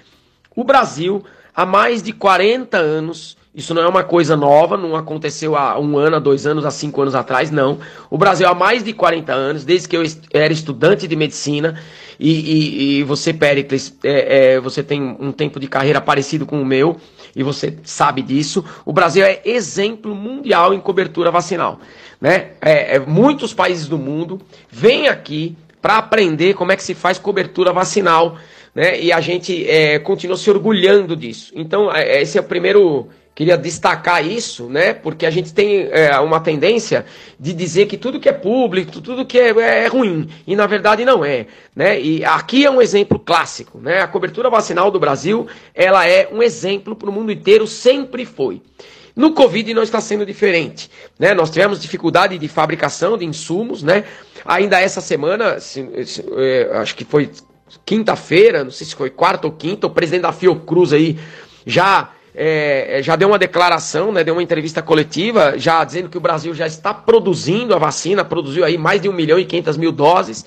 O Brasil, há mais de 40 anos, isso não é uma coisa nova, não aconteceu há um ano, há dois anos, há cinco anos atrás, não. O Brasil há mais de 40 anos, desde que eu era estudante de medicina, e, e, e você, Pericles, é, é, você tem um tempo de carreira parecido com o meu, e você sabe disso. O Brasil é exemplo mundial em cobertura vacinal. Né? É, é muitos países do mundo vêm aqui para aprender como é que se faz cobertura vacinal, né? E a gente é, continua se orgulhando disso. Então, é, esse é o primeiro Queria destacar isso, né? Porque a gente tem é, uma tendência de dizer que tudo que é público, tudo que é, é, ruim. E na verdade não é. Né? E aqui é um exemplo clássico. Né? A cobertura vacinal do Brasil ela é um exemplo para o mundo inteiro, sempre foi. No Covid não está sendo diferente. Né? Nós tivemos dificuldade de fabricação de insumos, né? Ainda essa semana, se, se, é, acho que foi quinta-feira, não sei se foi quarta ou quinta, o presidente da Fiocruz aí já é, já deu uma declaração, né, deu uma entrevista coletiva, já dizendo que o Brasil já está produzindo a vacina, produziu aí mais de 1 milhão e 500 mil doses,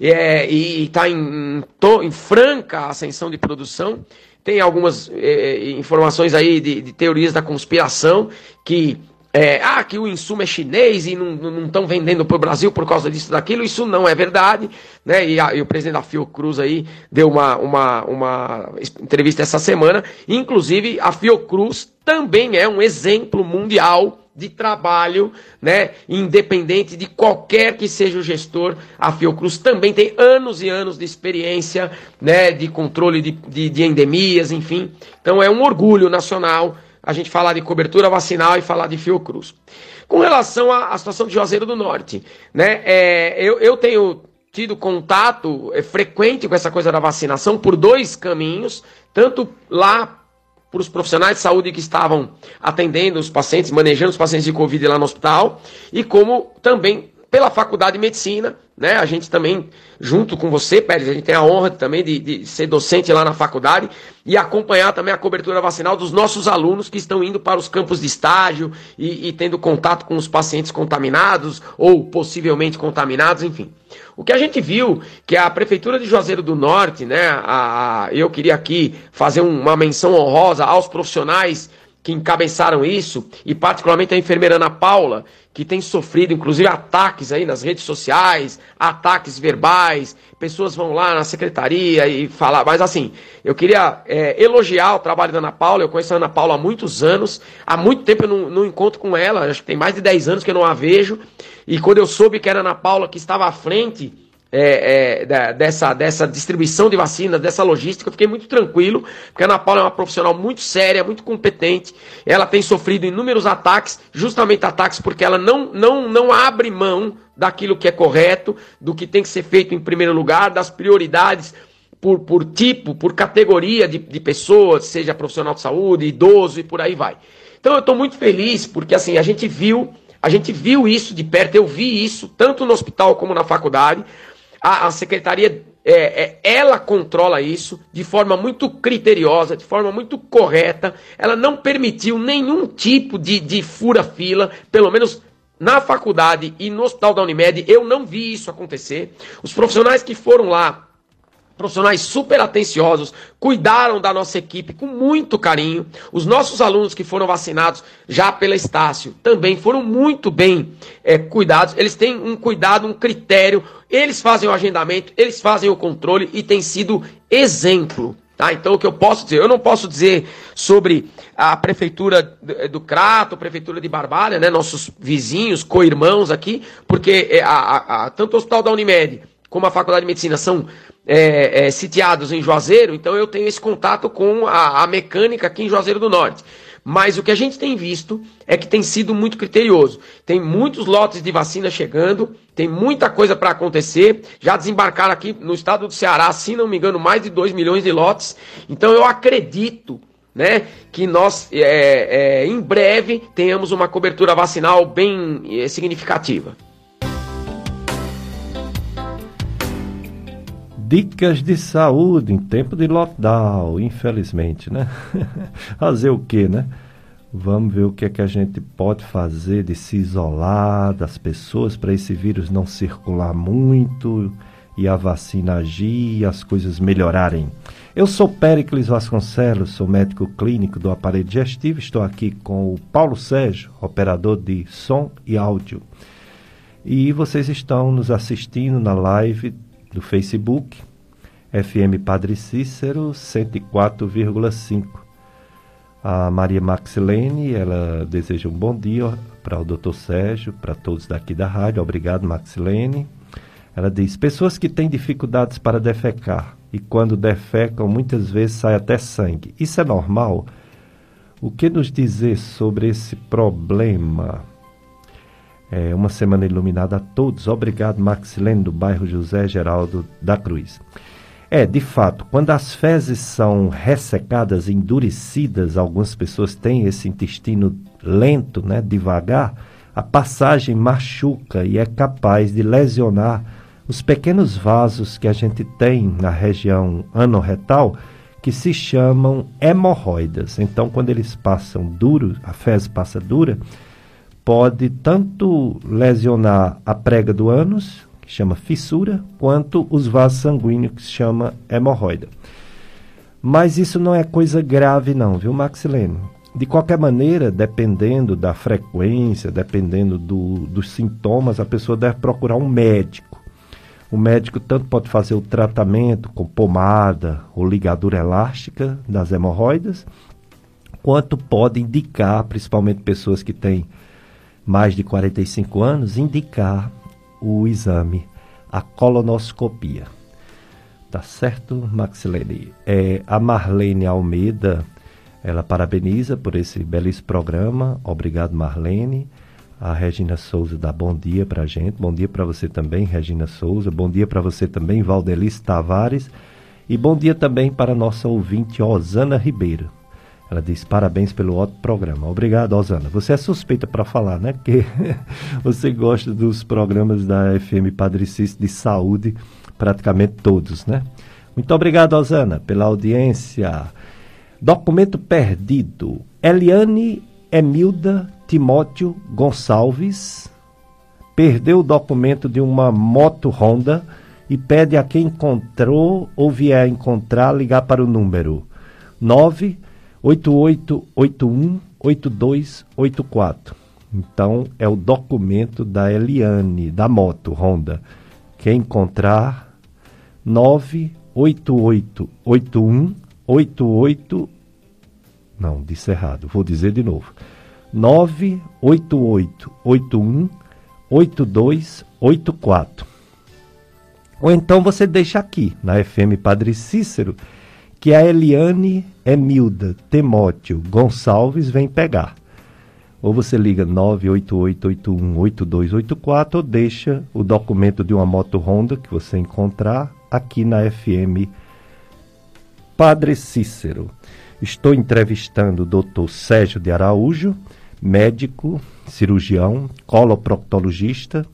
é, e está em, em, franca ascensão de produção. Tem algumas é, informações aí de, de teorias da conspiração que é, ah, que o insumo é chinês e não estão vendendo para o Brasil por causa disso daquilo, isso não é verdade, né? E, a, e, o presidente da Fiocruz aí deu uma, uma, uma entrevista essa semana, inclusive a Fiocruz também é um exemplo mundial de trabalho, né? Independente de qualquer que seja o gestor, a Fiocruz também tem anos e anos de experiência, né? De controle de, de, de endemias, enfim. Então é um orgulho nacional a gente falar de cobertura vacinal e falar de Fiocruz. Com relação à, situação de Juazeiro do Norte, né, é, eu, eu tenho tido contato é, frequente com essa coisa da vacinação por dois caminhos, tanto lá para os profissionais de saúde que estavam atendendo os pacientes, manejando os pacientes de Covid lá no hospital, e como também pela Faculdade de Medicina, né? A gente também, junto com você, Pérez, a gente tem a honra também de, de, ser docente lá na faculdade e acompanhar também a cobertura vacinal dos nossos alunos que estão indo para os campos de estágio e, e tendo contato com os pacientes contaminados ou possivelmente contaminados, enfim. O que a gente viu que a Prefeitura de Juazeiro do Norte, né? A, a eu queria aqui fazer uma menção honrosa aos profissionais que encabeçaram isso, e particularmente a enfermeira Ana Paula, que tem sofrido inclusive ataques aí nas redes sociais, ataques verbais, pessoas vão lá na secretaria e falar, mas assim, eu queria é, elogiar o trabalho da Ana Paula, eu conheço a Ana Paula há muitos anos, há muito tempo eu não, não encontro com ela, acho que tem mais de 10 anos que eu não a vejo, e quando eu soube que era a Ana Paula que estava à frente é, é, da, dessa, dessa distribuição de vacinas, dessa logística, eu fiquei muito tranquilo, porque a Ana Paula é uma profissional muito séria, muito competente. Ela tem sofrido inúmeros ataques, justamente ataques porque ela não, não, não abre mão daquilo que é correto, do que tem que ser feito em primeiro lugar, das prioridades por, por tipo, por categoria de, de pessoas, seja profissional de saúde, idoso e por aí vai. Então eu estou muito feliz, porque assim, a gente viu. A gente viu isso de perto, eu vi isso tanto no hospital como na faculdade a, a secretaria é, é, ela controla isso de forma muito criteriosa, de forma muito correta. Ela não permitiu nenhum tipo de, de fura-fila, pelo menos na faculdade e no hospital da Unimed, eu não vi isso acontecer. Os profissionais que foram lá profissionais super atenciosos, cuidaram da nossa equipe com muito carinho. Os nossos alunos que foram vacinados já pela Estácio também foram muito bem é, cuidados. Eles têm um cuidado, um critério, eles fazem o agendamento, eles fazem o controle e tem sido exemplo. Tá? Então, o que eu posso dizer? Eu não posso dizer sobre a prefeitura do Crato, a prefeitura de Barbalha, né, nossos vizinhos, co-irmãos aqui, porque é, a, a, a, tanto o Hospital da Unimed como a Faculdade de Medicina são é, é, sitiados em Juazeiro, então eu tenho esse contato com a, a mecânica aqui em Juazeiro do Norte. Mas o que a gente tem visto é que tem sido muito criterioso. Tem muitos lotes de vacina chegando, tem muita coisa para acontecer. Já desembarcaram aqui no estado do Ceará, se não me engano, mais de 2 milhões de lotes. Então eu acredito né, que nós é, é, em breve tenhamos uma cobertura vacinal bem é, significativa. Dicas de saúde em tempo de lockdown, infelizmente, né? fazer o quê, né? Vamos ver o que é que a gente pode fazer de se isolar das pessoas para esse vírus não circular muito e a vacina agir e as coisas melhorarem. Eu sou Péricles Vasconcelos, sou médico clínico do aparelho digestivo, estou aqui com o Paulo Sérgio, operador de som e áudio. E vocês estão nos assistindo na live do Facebook, FM Padre Cícero 104,5. A Maria Maxilene, ela deseja um bom dia para o Dr. Sérgio, para todos daqui da rádio. Obrigado, Maxilene. Ela diz: pessoas que têm dificuldades para defecar e quando defecam muitas vezes sai até sangue. Isso é normal? O que nos dizer sobre esse problema? É, uma semana iluminada a todos. Obrigado, Maxilene, do bairro José Geraldo da Cruz. É, de fato, quando as fezes são ressecadas, endurecidas, algumas pessoas têm esse intestino lento, né, devagar, a passagem machuca e é capaz de lesionar os pequenos vasos que a gente tem na região anorretal, que se chamam hemorroidas. Então, quando eles passam duro, a fezes passa dura, pode tanto lesionar a prega do ânus, que chama fissura, quanto os vasos sanguíneos, que se chama hemorroida. Mas isso não é coisa grave não, viu, Maxilene? De qualquer maneira, dependendo da frequência, dependendo do, dos sintomas, a pessoa deve procurar um médico. O médico tanto pode fazer o tratamento com pomada ou ligadura elástica das hemorroidas, quanto pode indicar, principalmente pessoas que têm mais de 45 anos, indicar o exame, a colonoscopia. Tá certo, Maxilene? É, a Marlene Almeida, ela parabeniza por esse belíssimo programa. Obrigado, Marlene. A Regina Souza dá bom dia para a gente. Bom dia para você também, Regina Souza. Bom dia para você também, Valdelice Tavares. E bom dia também para a nossa ouvinte, Osana Ribeiro. Ela diz parabéns pelo ótimo programa. Obrigado, Osana. Você é suspeita para falar, né? Porque você gosta dos programas da FM Padre de saúde, praticamente todos, né? Muito obrigado, Osana, pela audiência. Documento perdido. Eliane Emilda Timóteo Gonçalves perdeu o documento de uma moto Honda e pede a quem encontrou ou vier encontrar ligar para o número 9 8881 8284. Então é o documento da Eliane, da moto Honda. Quem encontrar 98881 88 Não, disse errado. Vou dizer de novo. 98881 8284. Ou então você deixa aqui na FM Padre Cícero que a Eliane Emilda Temóteo Gonçalves vem pegar. Ou você liga 988818284 ou deixa o documento de uma moto Honda que você encontrar aqui na FM Padre Cícero. Estou entrevistando o Dr. Sérgio de Araújo, médico, cirurgião, coloproctologista,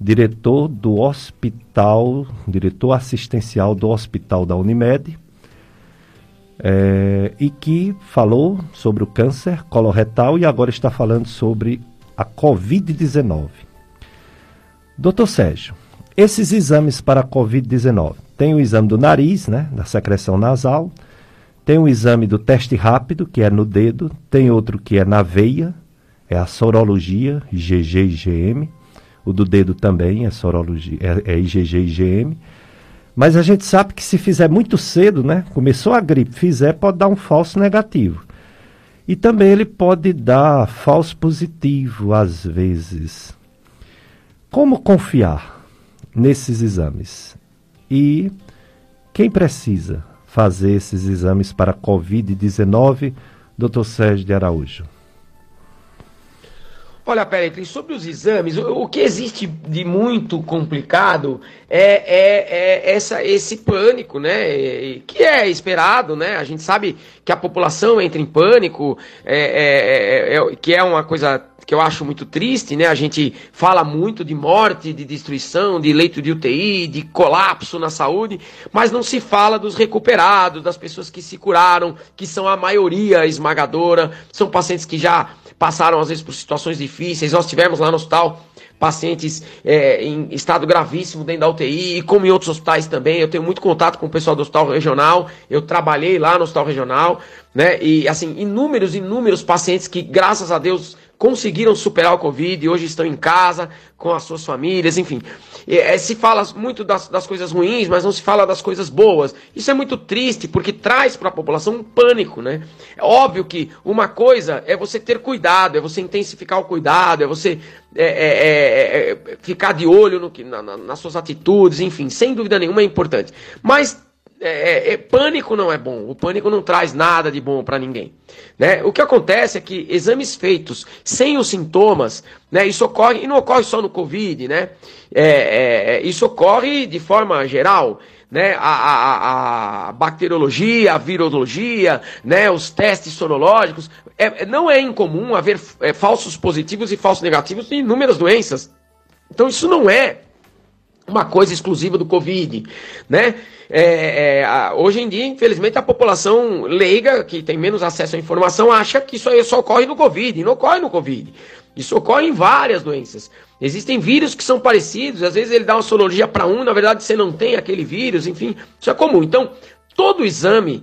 diretor do hospital, diretor assistencial do Hospital da Unimed é, e que falou sobre o câncer coloretal e agora está falando sobre a Covid-19. Doutor Sérgio, esses exames para a Covid-19, tem o exame do nariz, né, da secreção nasal, tem o exame do teste rápido, que é no dedo, tem outro que é na veia, é a sorologia, IgG e IgM, o do dedo também é sorologia, é, é IgG e IgM, mas a gente sabe que se fizer muito cedo, né? Começou a gripe, fizer, pode dar um falso negativo. E também ele pode dar falso positivo às vezes. Como confiar nesses exames? E quem precisa fazer esses exames para Covid-19, doutor Sérgio de Araújo? Olha, Pericles, sobre os exames, o, que existe de muito complicado é, é, é essa, esse pânico, né? Que é esperado, né? A gente sabe que a população entra em pânico, é, é, é, é que é uma coisa que eu acho muito triste, né? A gente fala muito de morte, de destruição, de leito de UTI, de colapso na saúde, mas não se fala dos recuperados, das pessoas que se curaram, que são a maioria esmagadora, são pacientes que já passaram às vezes por situações difíceis. Nós tivemos lá no hospital pacientes é, em estado gravíssimo dentro da UTI, e como em outros hospitais também. Eu tenho muito contato com o pessoal do hospital regional, eu trabalhei lá no hospital regional, né? E assim, inúmeros, inúmeros pacientes que, graças a Deus, conseguiram superar o Covid e hoje estão em casa com as suas famílias, enfim. É, se fala muito das, das, coisas ruins, mas não se fala das coisas boas. Isso é muito triste porque traz para a população um pânico, né? É óbvio que uma coisa é você ter cuidado, é você intensificar o cuidado, é você é, é, é, é ficar de olho no na, na, nas suas atitudes, enfim, sem dúvida nenhuma é importante. Mas é, é, é, pânico não é bom. O pânico não traz nada de bom para ninguém. Né? O que acontece é que exames feitos sem os sintomas, né, isso ocorre, e não ocorre só no Covid, né? É, é, é isso ocorre de forma geral. né, a, a, a, bacteriologia, a virologia, né, os testes sorológicos. É, não é incomum haver falsos positivos e falsos negativos em inúmeras doenças. Então isso não é uma coisa exclusiva do Covid, né? É, é, hoje em dia, infelizmente, a população leiga, que tem menos acesso à informação, acha que isso aí só ocorre no Covid. E não ocorre no Covid. Isso ocorre em várias doenças. Existem vírus que são parecidos, às vezes ele dá uma sorologia para um, na verdade você não tem aquele vírus, enfim, isso é comum. Então, todo exame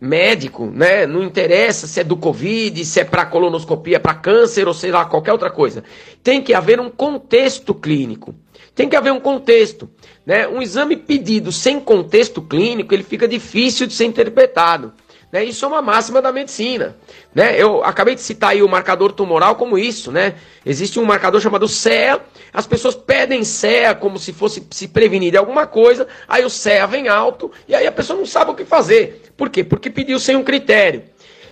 médico, né, não interessa se é do Covid, se é para colonoscopia, para câncer ou sei lá, qualquer outra coisa. Tem que haver um contexto clínico. Tem que haver um contexto. Né? Um exame pedido sem contexto clínico, ele fica difícil de ser interpretado. Né? Isso é uma máxima da medicina. Né? Eu acabei de citar aí o marcador tumoral como isso. Né? Existe um marcador chamado CEA. As pessoas pedem CEA como se fosse se prevenir de alguma coisa. Aí o CEA vem alto e aí a pessoa não sabe o que fazer. Por quê? Porque pediu sem um critério.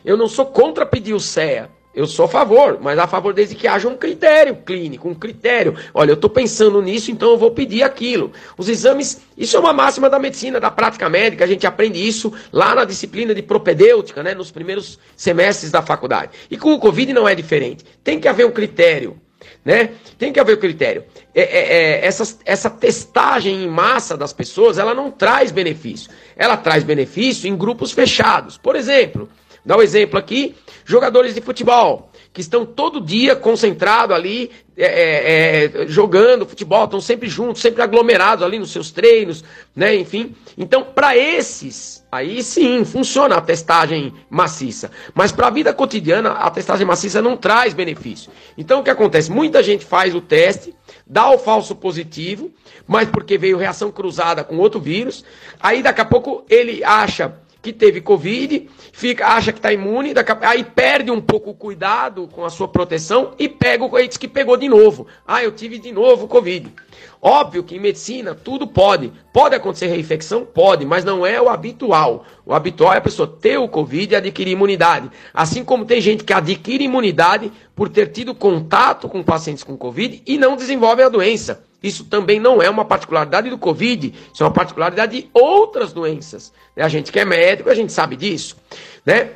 Eu não sou contra pedir o CEA. Eu sou a favor, mas a favor desde que haja um critério clínico, um critério. Olha, eu estou pensando nisso, então eu vou pedir aquilo. Os exames, isso é uma máxima da medicina, da prática médica, a gente aprende isso lá na disciplina de propedêutica, né, nos primeiros semestres da faculdade. E com o Covid não é diferente. Tem que haver um critério. Né? Tem que haver um critério. É, é, é, essa, essa testagem em massa das pessoas, ela não traz benefício. Ela traz benefício em grupos fechados. Por exemplo, Dá um exemplo aqui: jogadores de futebol que estão todo dia concentrados ali, é, é, é, jogando futebol, estão sempre juntos, sempre aglomerados ali nos seus treinos, né? Enfim. Então, para esses, aí sim funciona a testagem maciça. Mas para a vida cotidiana, a testagem maciça não traz benefício. Então, o que acontece? Muita gente faz o teste, dá o falso positivo, mas porque veio reação cruzada com outro vírus, aí daqui a pouco ele acha que teve Covid, fica, acha que está imune, aí perde um pouco o cuidado com a sua proteção e pega o diz que pegou de novo. Ah, eu tive de novo Covid. Óbvio que em medicina tudo pode. Pode acontecer reinfecção? Pode, mas não é o habitual. O habitual é a pessoa ter o Covid e adquirir imunidade. Assim como tem gente que adquire imunidade por ter tido contato com pacientes com Covid e não desenvolve a doença. Isso também não é uma particularidade do Covid, isso é uma particularidade de outras doenças. A gente que é médico, a gente sabe disso, né?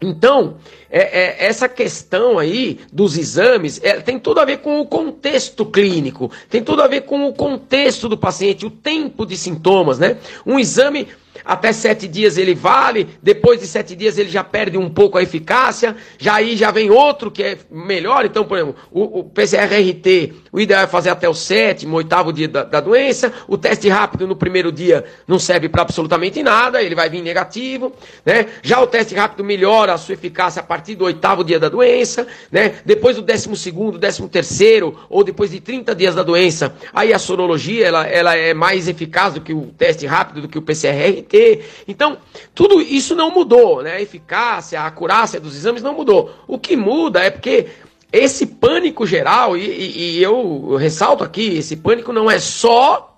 Então, é, é, essa questão aí dos exames é, tem tudo a ver com o contexto clínico, tem tudo a ver com o contexto do paciente, o tempo de sintomas, né? Um exame até sete dias ele vale, depois de sete dias ele já perde um pouco a eficácia, já aí já vem outro que é melhor. Então, por exemplo, o, o PCR-RT, o ideal é fazer até o sétimo, oitavo dia da, da doença. O teste rápido no primeiro dia não serve para absolutamente nada, ele vai vir negativo. Né? Já o teste rápido melhora a sua eficácia a partir do oitavo dia da doença. Né? Depois do décimo segundo, décimo terceiro, ou depois de 30 dias da doença, aí a sorologia ela, ela é mais eficaz do que o teste rápido, do que o PCR-RT. Então, tudo isso não mudou, né? A eficácia, a acurácia dos exames não mudou. O que muda é porque esse pânico geral, e, e, e eu ressalto aqui, esse pânico não é só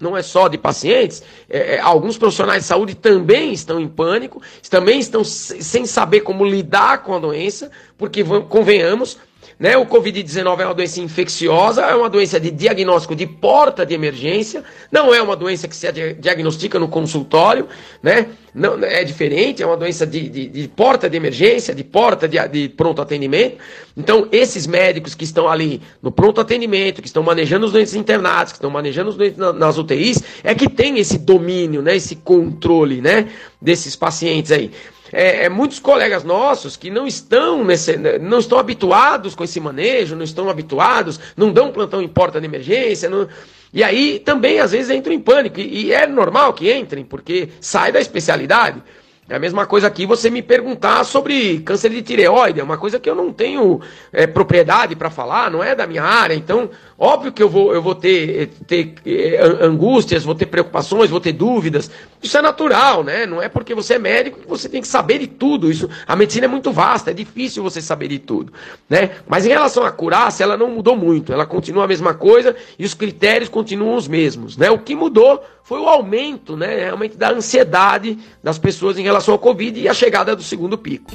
não é só de pacientes, é, é alguns profissionais de saúde também estão em pânico, também estão sem saber como lidar com a doença, porque convenhamos, né? O Covid-19 é uma doença infecciosa, é uma doença de diagnóstico de porta de emergência, não é uma doença que se diagnostica no consultório, né? Não, é diferente, é uma doença de, de, de porta de emergência, de porta de, de, pronto atendimento. Então, esses médicos que estão ali no pronto atendimento, que estão manejando os doentes internados, que estão manejando os doentes na, nas UTIs, é que tem esse domínio, né? Esse controle, né? Desses pacientes aí é, é, muitos colegas nossos que não estão nesse, não estão habituados com esse manejo, não estão habituados, não dão plantão em porta de emergência, não, e aí também às vezes entram em pânico e, e é normal que entrem porque sai da especialidade. É a mesma coisa aqui você me perguntar sobre câncer de tireoide, é uma coisa que eu não tenho é, propriedade para falar, não é da minha área. Então, óbvio que eu vou, eu vou ter, ter é, angústias, vou ter preocupações, vou ter dúvidas. Isso é natural, né? Não é porque você é médico que você tem que saber de tudo. Isso, a medicina é muito vasta, é difícil você saber de tudo, né? Mas em relação à curácia, ela não mudou muito. Ela continua a mesma coisa e os critérios continuam os mesmos, né? O que mudou foi o aumento, né, realmente da ansiedade das pessoas em relação ao Covid e a chegada do segundo pico.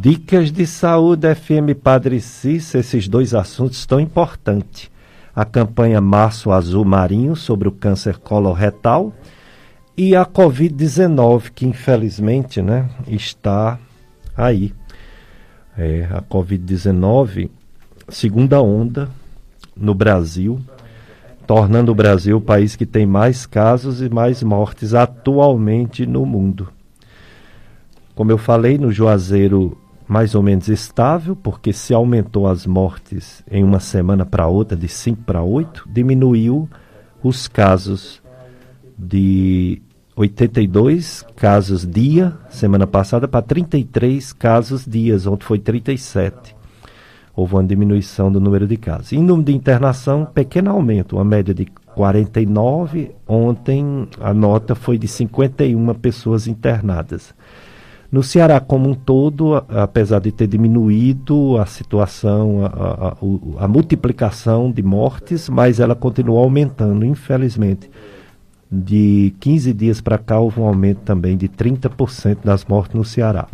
Dicas de saúde FM Padre Cícero, esses dois assuntos tão importantes. a campanha Março Azul Marinho sobre o câncer coloretal e a Covid-19, que infelizmente né, está aí. É, a Covid-19, segunda onda no Brasil, tornando o Brasil o país que tem mais casos e mais mortes atualmente no mundo. Como eu falei, no Juazeiro mais ou menos estável, porque se aumentou as mortes em uma semana para outra, de 5 para 8, diminuiu os casos de 82 casos dia, semana passada, para 33 casos dias, ontem foi 37 houve uma diminuição do número de casos. Em número de internação, pequeno aumento, uma média de 49. Ontem a nota foi de 51 pessoas internadas. No Ceará como um todo, apesar de ter diminuído a situação, a, a, a multiplicação de mortes, mas ela continua aumentando, infelizmente. De 15 dias para cá houve um aumento também de 30% das mortes no Ceará.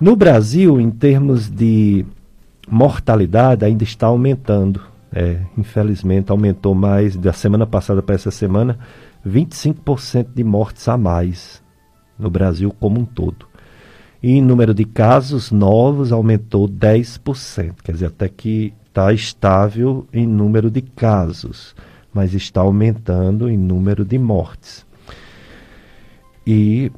No Brasil, em termos de mortalidade ainda está aumentando. É, infelizmente, aumentou mais da semana passada para essa semana 25% de mortes a mais no Brasil como um todo. E em número de casos novos aumentou 10%, quer dizer, até que está estável em número de casos, mas está aumentando em número de mortes. E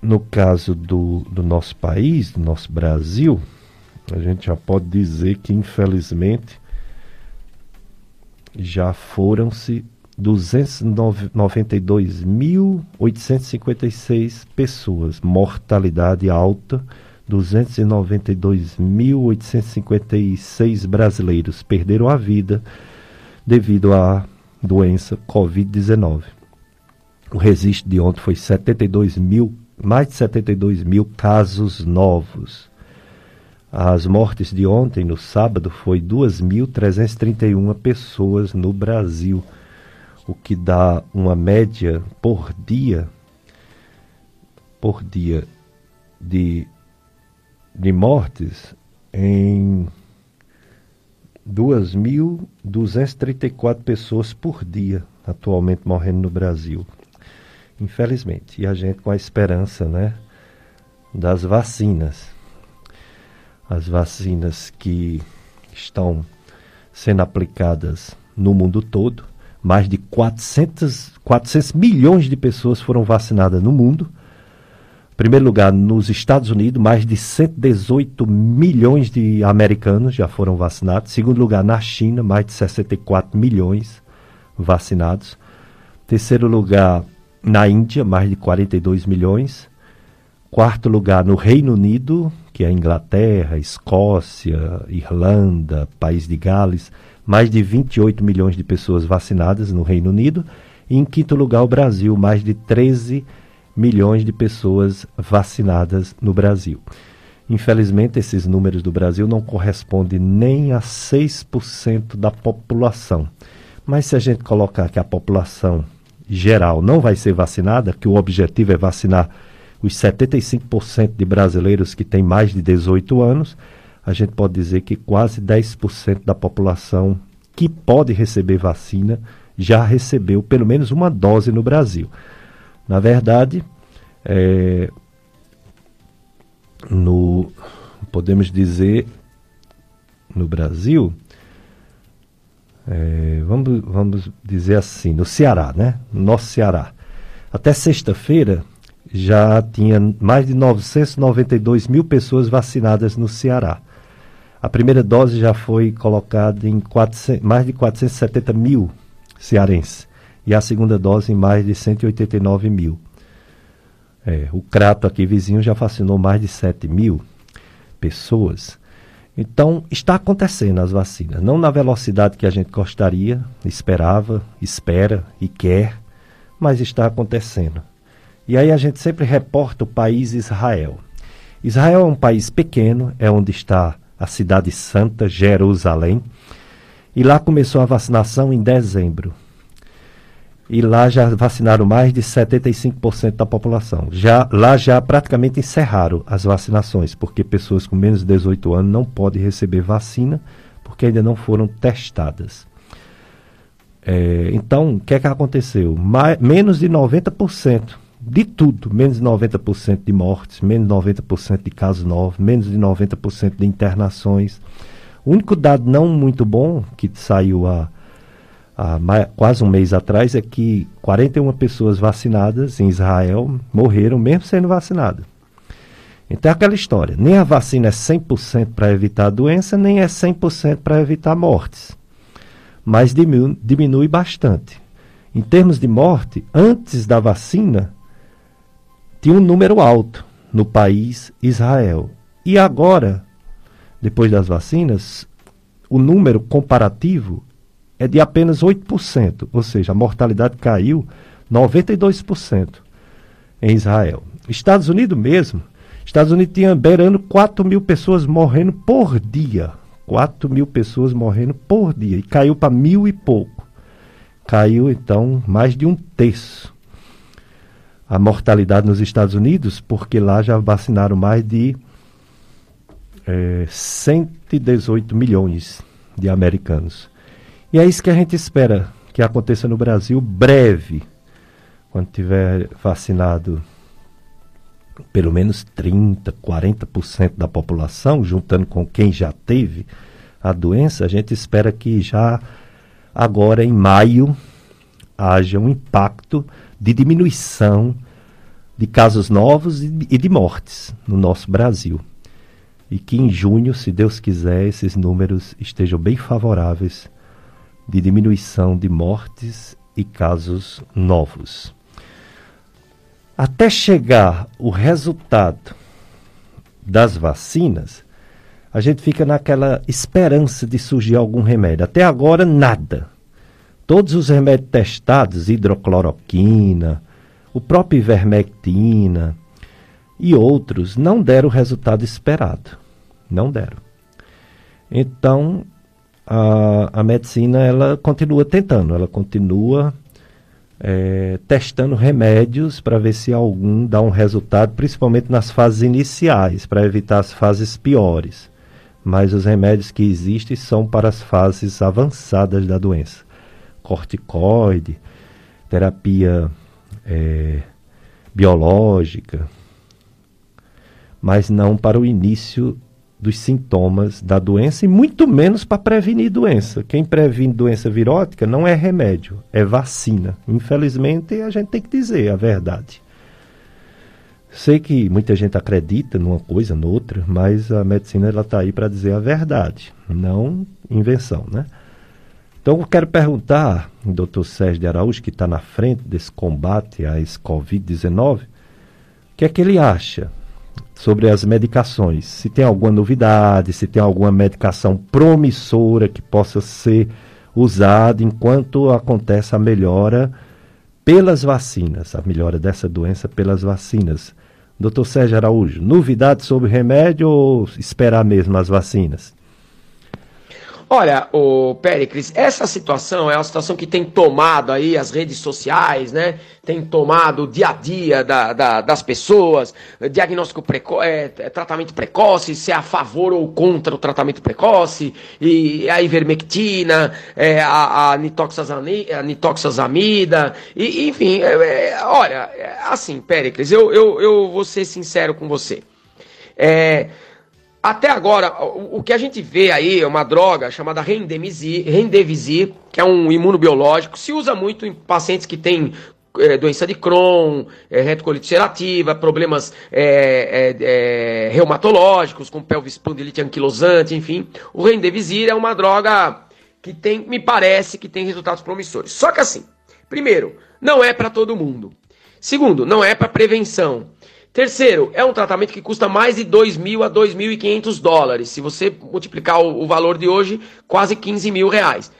no caso do, do nosso país, do nosso Brasil, a gente já pode dizer que, infelizmente, já foram-se 292.856 pessoas. Mortalidade alta, 292.856 brasileiros perderam a vida devido à doença Covid-19. O registro de ontem foi 72 mil, mais de 72 mil casos novos. As mortes de ontem, no sábado, foi 2.331 pessoas no Brasil, o que dá uma média por dia, por dia de, de mortes em 2.234 pessoas por dia atualmente morrendo no Brasil. Infelizmente. E a gente com a esperança, né, das vacinas as vacinas que estão sendo aplicadas no mundo todo. Mais de 400, 400 milhões de pessoas foram vacinadas no mundo. Em primeiro lugar, nos Estados Unidos, mais de 118 milhões de americanos já foram vacinados. Em segundo lugar, na China, mais de 64 milhões vacinados. Em terceiro lugar, na Índia, mais de 42 milhões. Quarto lugar, no Reino Unido, que é Inglaterra, Escócia, Irlanda, País de Gales, mais de 28 milhões de pessoas vacinadas no Reino Unido. E em quinto lugar, o Brasil, mais de 13 milhões de pessoas vacinadas no Brasil. Infelizmente, esses números do Brasil não correspondem nem a 6% da população. Mas se a gente colocar que a população geral não vai ser vacinada, que o objetivo é vacinar os 75% de brasileiros que têm mais de 18 anos, a gente pode dizer que quase 10% da população que pode receber vacina já recebeu pelo menos uma dose no Brasil. Na verdade, é, no, podemos dizer no Brasil, é, vamos, vamos dizer assim, no Ceará, né? No nosso Ceará. Até sexta-feira, já tinha mais de 992 mil pessoas vacinadas no Ceará. A primeira dose já foi colocada em 400, mais de 470 mil cearenses e a segunda dose em mais de 189 mil. É, o Crato aqui vizinho já vacinou mais de 7 mil pessoas. Então, está acontecendo as vacinas. Não na velocidade que a gente gostaria, esperava, espera e quer, mas está acontecendo. E aí a gente sempre reporta o país Israel. Israel é um país pequeno, é onde está a cidade santa, Jerusalém. E lá começou a vacinação em dezembro. E lá já vacinaram mais de 75% da população. Já, lá já praticamente encerraram as vacinações, porque pessoas com menos de 18 anos não podem receber vacina, porque ainda não foram testadas. É, então, o que é que aconteceu? Mais, menos de 90% de tudo, menos de 90% de mortes, menos de 90% de casos novos, menos de 90% de internações. O único dado não muito bom que saiu há, há quase um mês atrás é que 41 pessoas vacinadas em Israel morreram mesmo sendo vacinadas. Então é aquela história, nem a vacina é 100% para evitar a doença, nem é 100% para evitar mortes mas diminui, diminui bastante. Em termos de morte, antes da vacina, tinha um número alto no país Israel. E agora, depois das vacinas, o número comparativo é de apenas 8%, ou seja, a mortalidade caiu 92% em Israel. Estados Unidos mesmo, Estados Unidos tinha beirando 4 mil pessoas morrendo por dia 4 mil pessoas morrendo por dia. E caiu para mil e pouco. Caiu, então, mais de um terço a mortalidade nos Estados Unidos, porque lá já vacinaram mais de é, 118 milhões de americanos. E é isso que a gente espera que aconteça no Brasil breve, quando tiver vacinado pelo menos 30%, 40% da população, juntando com quem já teve a doença, a gente espera que já agora em maio haja um impacto de diminuição de casos novos e de mortes no nosso Brasil. E que em junho, se Deus quiser, esses números estejam bem favoráveis de diminuição de mortes e casos novos. Até chegar o resultado das vacinas, a gente fica naquela esperança de surgir algum remédio. Até agora, nada. Todos os remédios testados, hidrocloroquina, o próprio ivermectina e outros, não deram o resultado esperado. Não deram. Então, a, a medicina, ela continua tentando, ela continua é, testando remédios para ver se algum dá um resultado, principalmente nas fases iniciais, para evitar as fases piores. Mas os remédios que existem são para as fases avançadas da doença. Corticoide, terapia é, biológica, mas não para o início dos sintomas da doença e muito menos para prevenir doença. Quem previne doença virótica não é remédio, é vacina. Infelizmente, a gente tem que dizer a verdade. Sei que muita gente acredita numa coisa, noutra, mas a medicina ela está aí para dizer a verdade, não invenção, né? Então eu quero perguntar, doutor Sérgio de Araújo, que está na frente desse combate esse Covid-19, o que é que ele acha sobre as medicações. Se tem alguma novidade, se tem alguma medicação promissora que possa ser usada enquanto acontece a melhora pelas vacinas, a melhora dessa doença pelas vacinas. Doutor Sérgio Araújo, novidades sobre remédio ou esperar mesmo as vacinas? Olha, o Péricles, essa situação é uma situação que tem tomado aí as redes sociais, né? Tem tomado o dia a dia da, da, das pessoas, diagnóstico precoce, é, é, tratamento precoce, se é a favor ou contra o tratamento precoce, e a ivermectina, é, a, a, nitoxazamida, a nitoxazamida, e, enfim, é, é olha, é, assim, Péricles, eu, eu, eu vou ser sincero com você. É, até agora, o, que a gente vê aí é uma droga chamada Rendemivir, que é um imunobiológico, se usa muito em pacientes que têm é, doença de Crohn, é, retocolite ulcerativa, problemas é, é, é, reumatológicos, com pelvis espondilite anquilosante, enfim. O Rendemivir é uma droga que tem, me parece que tem resultados promissores. Só que assim, primeiro, não é para todo mundo. Segundo, não é para prevenção. Terceiro, é um tratamento que custa mais de 2 mil a 2.500 dólares. Se você multiplicar o, o, valor de hoje, quase 15 mil reais.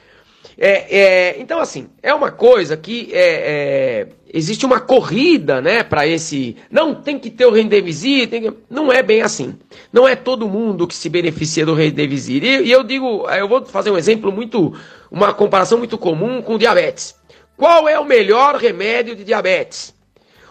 É, é, então, assim, é uma coisa que é, é existe uma corrida, né, para esse. Não tem que ter o Rendemivir, tem que... não é bem assim. Não é todo mundo que se beneficia do Rendemivir. E, e eu digo, eu vou fazer um exemplo muito, uma comparação muito comum com diabetes. Qual é o melhor remédio de diabetes?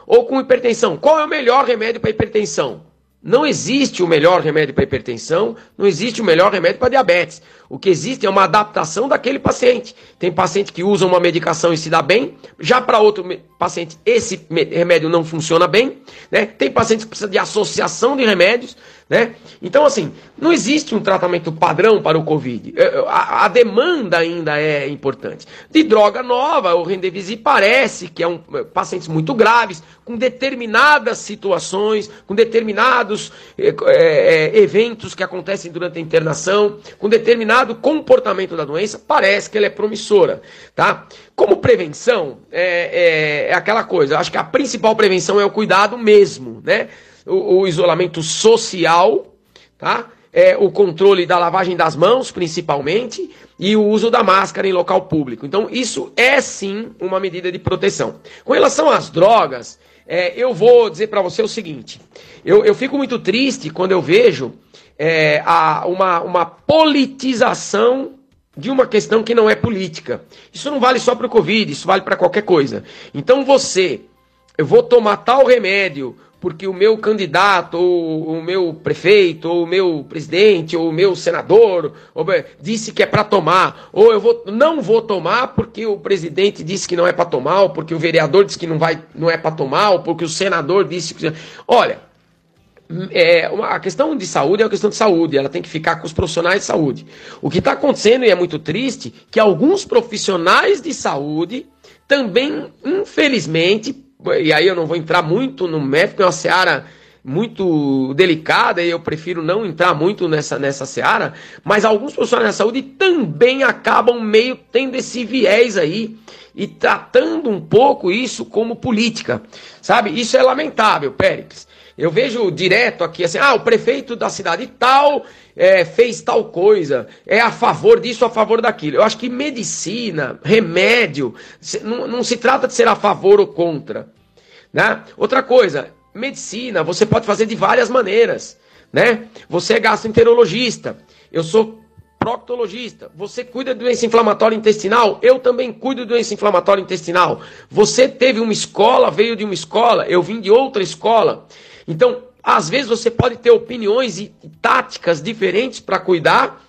Ou com hipertensão. Qual é o melhor remédio para hipertensão? Não existe o melhor remédio para hipertensão, não existe o melhor remédio para diabetes. O que existe é uma adaptação daquele paciente. Tem paciente que usa uma medicação e se dá bem, já para outro paciente esse remédio não funciona bem, né? Tem pacientes que precisam de associação de remédios, né? Então, assim, não existe um tratamento padrão para o Covid. É, é, a, a demanda ainda é importante. De droga nova, o Rendevisi parece que é um é, pacientes muito graves, com determinadas situações, com determinados é, é, eventos que acontecem durante a internação, com determinado comportamento da doença, parece que ela é promissora, tá? Como prevenção, é, é aquela coisa, acho que a principal prevenção é o cuidado mesmo, né? O, o isolamento social, tá? É, o controle da lavagem das mãos, principalmente, e o uso da máscara em local público. Então, isso é sim uma medida de proteção. Com relação às drogas, é, eu vou dizer para você o seguinte: eu, eu fico muito triste quando eu vejo é, a, uma, uma politização de uma questão que não é política. Isso não vale só para o Covid, isso vale para qualquer coisa. Então, você, eu vou tomar tal remédio porque o meu candidato, ou o meu prefeito, ou o meu presidente, ou o meu senador ou, disse que é para tomar, ou eu vou, não vou tomar porque o presidente disse que não é para tomar, ou porque o vereador disse que não, vai, não é para tomar, ou porque o senador disse que. Olha, é, uma, a questão de saúde é uma questão de saúde, ela tem que ficar com os profissionais de saúde. O que está acontecendo, e é muito triste, que alguns profissionais de saúde também, infelizmente, e aí eu não vou entrar muito no médico, é uma seara muito delicada e eu prefiro não entrar muito nessa, nessa seara, mas alguns profissionais da saúde também acabam meio tendo esse viés aí e tratando um pouco isso como política, sabe? Isso é lamentável, Péricles. Eu vejo direto aqui assim, ah, o prefeito da cidade tal é, fez tal coisa, é a favor disso, a favor daquilo. Eu acho que medicina, remédio, não, não se trata de ser a favor ou contra. Né? Outra coisa, medicina você pode fazer de várias maneiras. Né? Você é gastroenterologista, eu sou proctologista. Você cuida de doença inflamatória intestinal? Eu também cuido de doença inflamatória intestinal. Você teve uma escola, veio de uma escola, eu vim de outra escola. Então, às vezes você pode ter opiniões e táticas diferentes para cuidar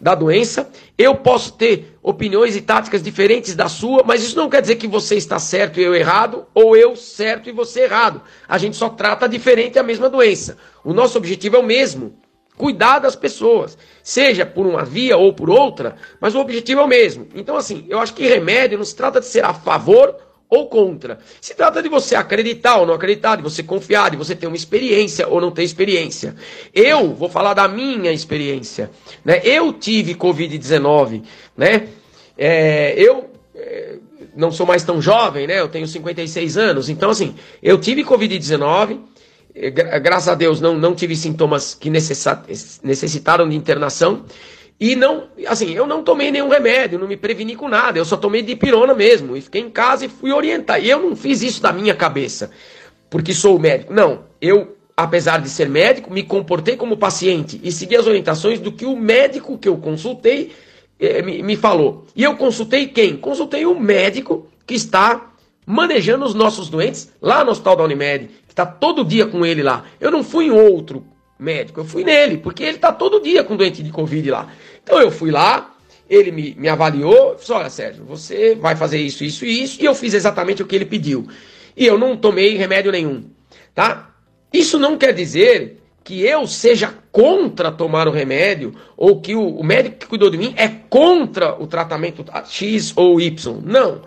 da doença. Eu posso ter opiniões e táticas diferentes da sua, mas isso não quer dizer que você está certo e eu errado, ou eu certo e você errado. A gente só trata diferente a mesma doença. O nosso objetivo é o mesmo cuidar das pessoas, seja por uma via ou por outra, mas o objetivo é o mesmo. Então, assim, eu acho que remédio não se trata de ser a favor ou contra. Se trata de você acreditar ou não acreditar, de você confiar, de você ter uma experiência ou não ter experiência. Eu vou falar da minha experiência. Né? Eu tive Covid-19, né? É, eu é, não sou mais tão jovem, né? Eu tenho 56 anos. Então, assim, eu tive Covid-19 graças a Deus não, não tive sintomas que necessitaram de internação. E não, assim, eu não tomei nenhum remédio, não me preveni com nada, eu só tomei dipirona mesmo. E fiquei em casa e fui orientar. E eu não fiz isso da minha cabeça, porque sou médico. Não, eu, apesar de ser médico, me comportei como paciente e segui as orientações do que o médico que eu consultei eh, me, me falou. E eu consultei quem? Consultei o médico que está manejando os nossos doentes lá no Hospital da Unimed, está todo dia com ele lá. Eu não fui em outro médico, eu fui nele, porque ele está todo dia com doente de Covid lá. Então eu fui lá, ele me, me avaliou, disse, olha Sérgio, você vai fazer isso, isso e isso, e eu fiz exatamente o que ele pediu. E eu não tomei remédio nenhum, tá? Isso não quer dizer que eu seja contra tomar o remédio, ou que o, o médico que cuidou de mim é contra o tratamento X ou Y. Não.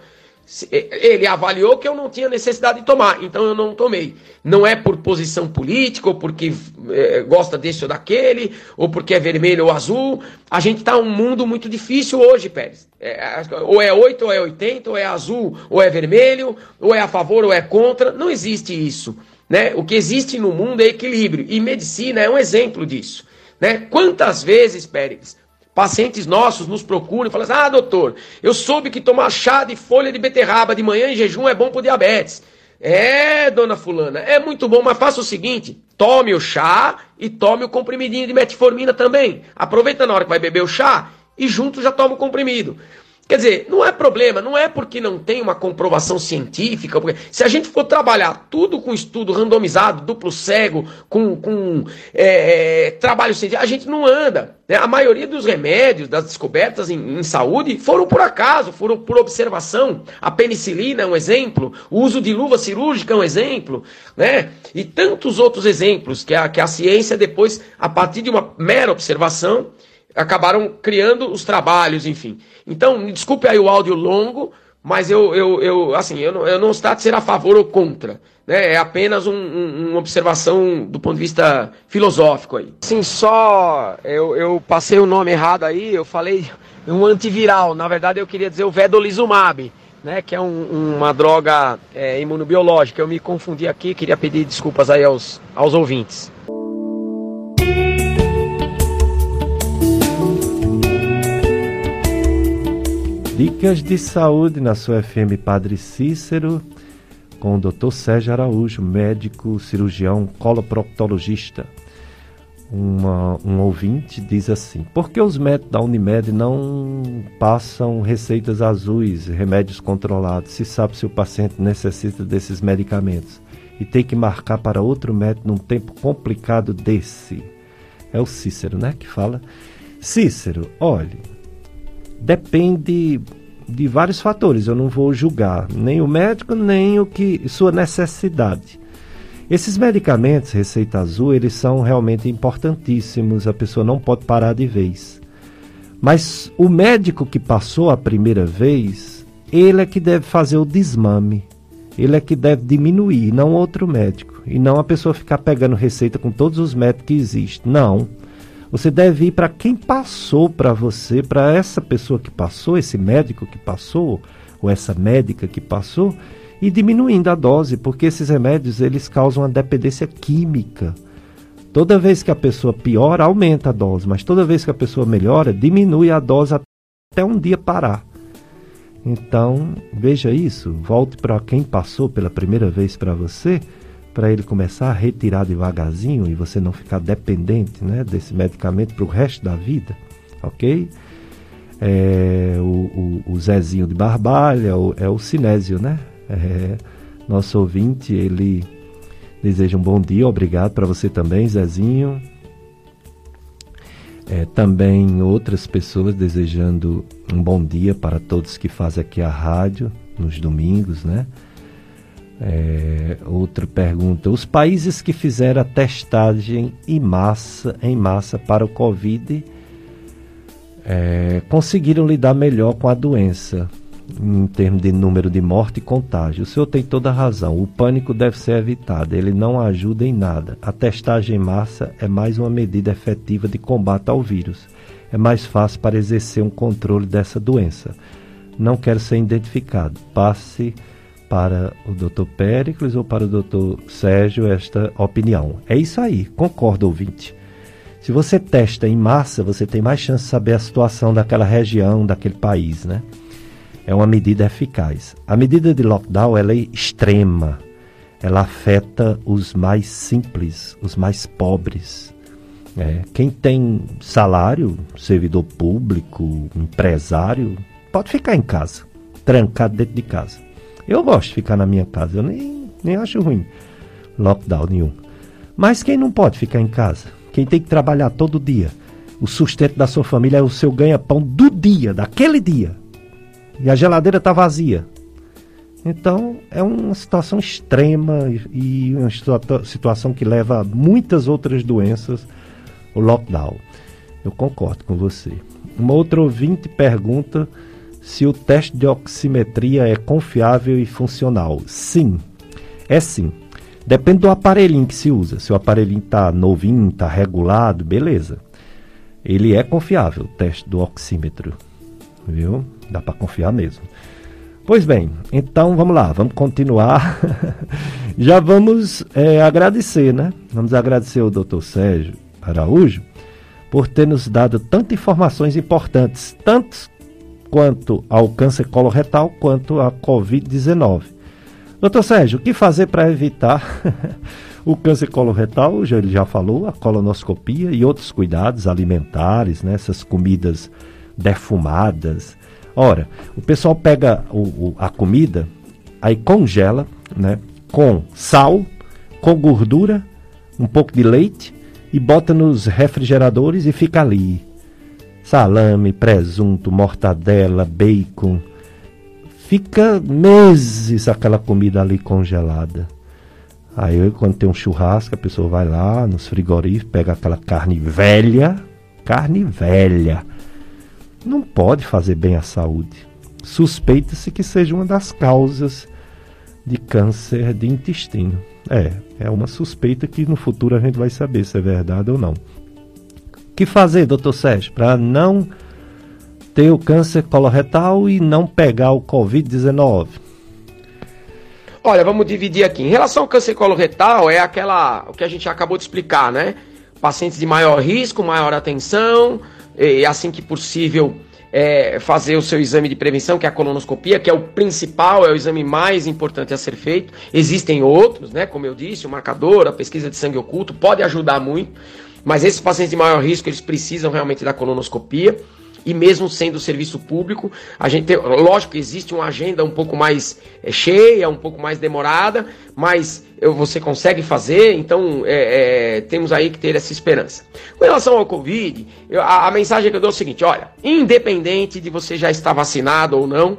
Ele avaliou que eu não tinha necessidade de tomar, então eu não tomei. Não é por posição política, ou porque é, gosta desse ou daquele, ou porque é vermelho ou azul. A gente está um mundo muito difícil hoje, Pérez. É, ou é 8 ou é 80, ou é azul ou é vermelho, ou é a favor ou é contra. Não existe isso. Né? O que existe no mundo é equilíbrio. E medicina é um exemplo disso. Né? Quantas vezes, Pérez, Pacientes nossos nos procuram e falam assim: Ah, doutor, eu soube que tomar chá de folha de beterraba de manhã em jejum é bom para diabetes. É, dona Fulana, é muito bom, mas faça o seguinte: tome o chá e tome o comprimidinho de metformina também. Aproveita na hora que vai beber o chá e junto já toma o comprimido. Quer dizer, não é problema, não é porque não tem uma comprovação científica. Porque se a gente for trabalhar tudo com estudo randomizado, duplo cego, com, com é, é, trabalho científico, a gente não anda. Né? A maioria dos remédios, das descobertas em, em, saúde, foram por acaso, foram por observação. A penicilina é um exemplo, o uso de luva cirúrgica é um exemplo, né? E tantos outros exemplos que a, que a ciência depois, a partir de uma mera observação, acabaram criando os trabalhos, enfim. Então, me desculpe aí o áudio longo, mas eu, eu, eu assim, eu não, eu não estou de ser a favor ou contra. Né? É apenas um, um, uma observação do ponto de vista filosófico aí. Sim, só eu, eu passei o nome errado aí, eu falei um antiviral. Na verdade, eu queria dizer o vedolizumab. Né, que é um, uma droga é, imunobiológica. Eu me confundi aqui, queria pedir desculpas aí aos, aos ouvintes. Dicas de saúde na sua FM Padre Cícero, com o Dr. Sérgio Araújo, médico, cirurgião, coloproctologista. Uma, um ouvinte diz assim: por que os médicos da Unimed não passam receitas azuis, remédios controlados, se sabe se o paciente necessita desses medicamentos e tem que marcar para outro médico num tempo complicado desse? É o Cícero, né, que fala. Cícero, olhe, depende de vários fatores. Eu não vou julgar nem o médico, nem o que sua necessidade. Esses medicamentos, receita azul, eles são realmente importantíssimos. A pessoa não pode parar de vez. Mas o médico que passou a primeira vez, ele é que deve fazer o desmame. Ele é que deve diminuir, não outro médico. E não a pessoa ficar pegando receita com todos os médicos que existem. Não. Você deve ir para quem passou para você, para essa pessoa que passou, esse médico que passou, ou essa médica que passou, e diminuindo a dose, porque esses remédios eles causam uma dependência química. Toda vez que a pessoa piora, aumenta a dose, mas toda vez que a pessoa melhora, diminui a dose até um dia parar. Então, veja isso, volte para quem passou pela primeira vez para você para ele começar a retirar devagarzinho e você não ficar dependente né, desse medicamento para o resto da vida, ok? É, o, o, o, Zezinho de Barbalha o, é o Sinésio, né? É, nosso ouvinte, ele deseja um bom dia, obrigado para você também, Zezinho. É, também outras pessoas desejando um bom dia para todos que fazem aqui a rádio nos domingos, né? É, outra pergunta: os países que fizeram a testagem em massa, em massa para o Covid é, conseguiram lidar melhor com a doença em termos de número de morte e contágio. O senhor tem toda a razão. O pânico deve ser evitado. Ele não ajuda em nada. A testagem em massa é mais uma medida efetiva de combate ao vírus. É mais fácil para exercer um controle dessa doença. Não quero ser identificado. Passe para o Dr. Péricles ou para o Dr. Sérgio esta opinião. É isso aí, concordo, ouvinte. Se você testa em massa, você tem mais chance de saber a situação daquela região, daquele país, né? É uma medida eficaz. A medida de lockdown ela é extrema. Ela afeta os mais simples, os mais pobres. É, quem tem salário, servidor público, empresário, pode ficar em casa, trancado dentro de casa. Eu gosto de ficar na minha casa, eu nem, nem acho ruim lockdown nenhum. Mas quem não pode ficar em casa? Quem tem que trabalhar todo dia? O sustento da sua família é o seu ganha-pão do dia, daquele dia. E a geladeira está vazia. Então é uma situação extrema e uma situação que leva a muitas outras doenças, o lockdown. Eu concordo com você. Uma outra ouvinte pergunta se o teste de oximetria é confiável e funcional. Sim, é sim. Depende do aparelhinho que se usa. Se o aparelhinho está novinho, está regulado, beleza. Ele é confiável, o teste do oxímetro. Viu? Dá para confiar mesmo. Pois bem, então vamos lá, vamos continuar. Já vamos é, agradecer, né? Vamos agradecer ao Dr. Sérgio Araújo por ter nos dado tantas informações importantes, tantos quanto ao câncer coloretal quanto à Covid-19. Doutor Sérgio, o que fazer para evitar o câncer coloretal? Ele já falou, a colonoscopia e outros cuidados alimentares, né, essas comidas defumadas, Ora, o pessoal pega o, o, a comida, aí congela, né? Com sal, com gordura, um pouco de leite e bota nos refrigeradores e fica ali. Salame, presunto, mortadela, bacon. Fica meses aquela comida ali congelada. Aí quando tem um churrasco, a pessoa vai lá nos frigoríficos, pega aquela carne velha, carne velha. Não pode fazer bem à saúde. Suspeita-se que seja uma das causas de câncer de intestino. É, é uma suspeita que no futuro a gente vai saber se é verdade ou não. Que fazer, doutor Sérgio, para não ter o câncer coloretal e não pegar o Covid-19? Olha, vamos dividir aqui. Em relação ao câncer coloretal, é aquela o que a gente acabou de explicar, né? Pacientes de maior risco, maior atenção, e assim que possível é, fazer o seu exame de prevenção, que é a colonoscopia, que é o principal, é o exame mais importante a ser feito. Existem outros, né? Como eu disse, o marcador, a pesquisa de sangue oculto pode ajudar muito, mas esses pacientes de maior risco, eles precisam realmente da colonoscopia e mesmo sendo serviço público, a gente tem, lógico que existe uma agenda um pouco mais é, cheia, um pouco mais demorada, mas você consegue fazer, então é, é, temos aí que ter essa esperança. Com relação ao Covid, eu, a, a, mensagem que eu dou é o seguinte: olha, independente de você já estar vacinado ou não,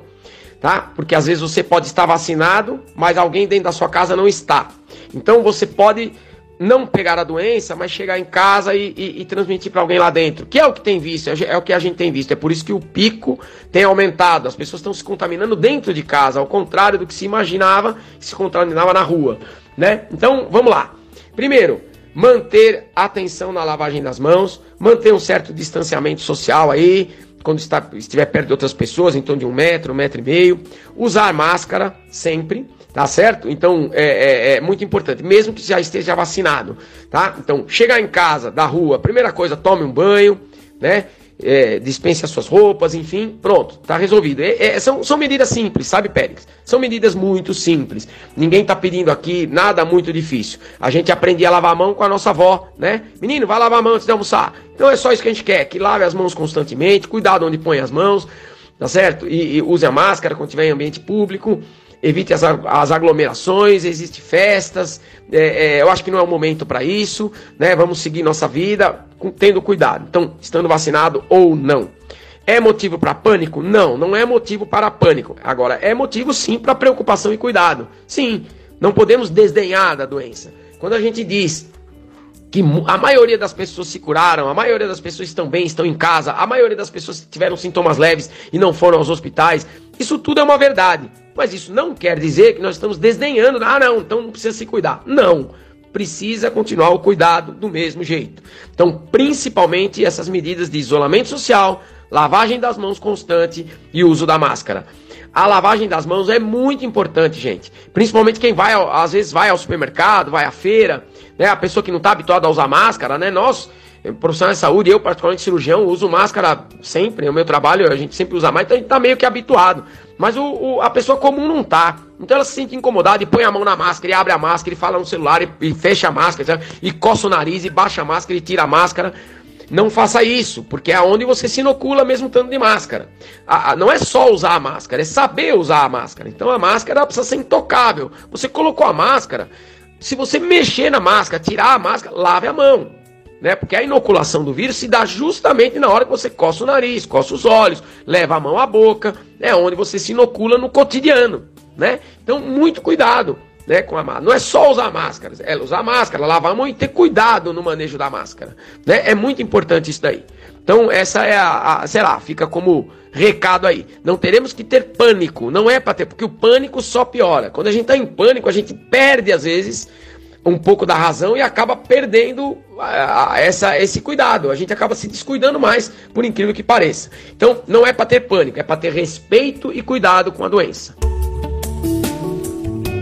tá? Porque às vezes você pode estar vacinado, mas alguém dentro da sua casa não está. Então você pode não pegar a doença, mas chegar em casa e, e, e transmitir para alguém lá dentro, que é o que tem visto, é, é, o que a gente tem visto. É por isso que o pico tem aumentado. As pessoas estão se contaminando dentro de casa, ao contrário do que se imaginava que se contaminava na rua, né? Então, vamos lá. Primeiro, manter atenção na lavagem das mãos, manter um certo distanciamento social aí, quando está, estiver perto de outras pessoas, torno de um metro, um metro e meio, usar máscara sempre. Tá certo? Então é, é, é, muito importante, mesmo que já esteja vacinado, tá? Então, chegar em casa, da rua, primeira coisa, tome um banho, né? É, dispense as suas roupas, enfim, pronto, tá resolvido. É, é, são, são medidas simples, sabe, Pérez? São medidas muito simples. Ninguém tá pedindo aqui nada muito difícil. A gente aprendia a lavar a mão com a nossa avó, né? Menino, vai lavar a mão antes de almoçar. Então é só isso que a gente quer, que lave as mãos constantemente, cuidado onde põe as mãos, tá certo? E, e use a máscara quando estiver em ambiente público evite as, as aglomerações, existem festas, é, é, eu acho que não é o momento para isso, né? Vamos seguir nossa vida com, tendo cuidado. Então, estando vacinado ou não. É motivo para pânico? Não, não é motivo para pânico. Agora, é motivo sim para preocupação e cuidado. Sim, não podemos desdenhar da doença. Quando a gente diz que a maioria das pessoas se curaram, a maioria das pessoas estão bem, estão em casa, a maioria das pessoas tiveram sintomas leves e não foram aos hospitais, isso tudo é uma verdade. Mas isso não quer dizer que nós estamos desdenhando, ah, não, então não precisa se cuidar. Não. Precisa continuar o cuidado do mesmo jeito. Então, principalmente essas medidas de isolamento social, lavagem das mãos constante e uso da máscara. A lavagem das mãos é muito importante, gente. Principalmente quem vai, às vezes vai ao supermercado, vai à feira, né? A pessoa que não está habituada a usar máscara, né? Nós, profissionais de saúde, eu particularmente cirurgião, uso máscara sempre. O meu trabalho a gente sempre usa mais, então a gente está meio que habituado. Mas o, o, a pessoa comum não tá. Então ela se sente incomodada e põe a mão na máscara, e abre a máscara, e fala no celular, e, e fecha a máscara, sabe? e coça o nariz, e baixa a máscara, e tira a máscara. Não faça isso, porque é onde você se inocula mesmo tanto de máscara. A, a, não é só usar a máscara, é saber usar a máscara. Então a máscara precisa ser intocável. Você colocou a máscara, se você mexer na máscara, tirar a máscara, lave a mão né? Porque a inoculação do vírus se dá justamente na hora que você coça o nariz, coça os olhos, leva a mão à boca, é onde você se inocula no cotidiano, né? Então, muito cuidado. Né, com a máscara. Não é só usar máscara, é usar máscara, lavar a mão e ter cuidado no manejo da máscara. Né? É muito importante isso daí. Então, essa é a, a, sei lá, fica como recado aí. Não teremos que ter pânico, não é para ter, porque o pânico só piora. Quando a gente está em pânico, a gente perde às vezes um pouco da razão e acaba perdendo essa, esse cuidado. A gente acaba se descuidando mais, por incrível que pareça. Então, não é para ter pânico, é para ter respeito e cuidado com a doença.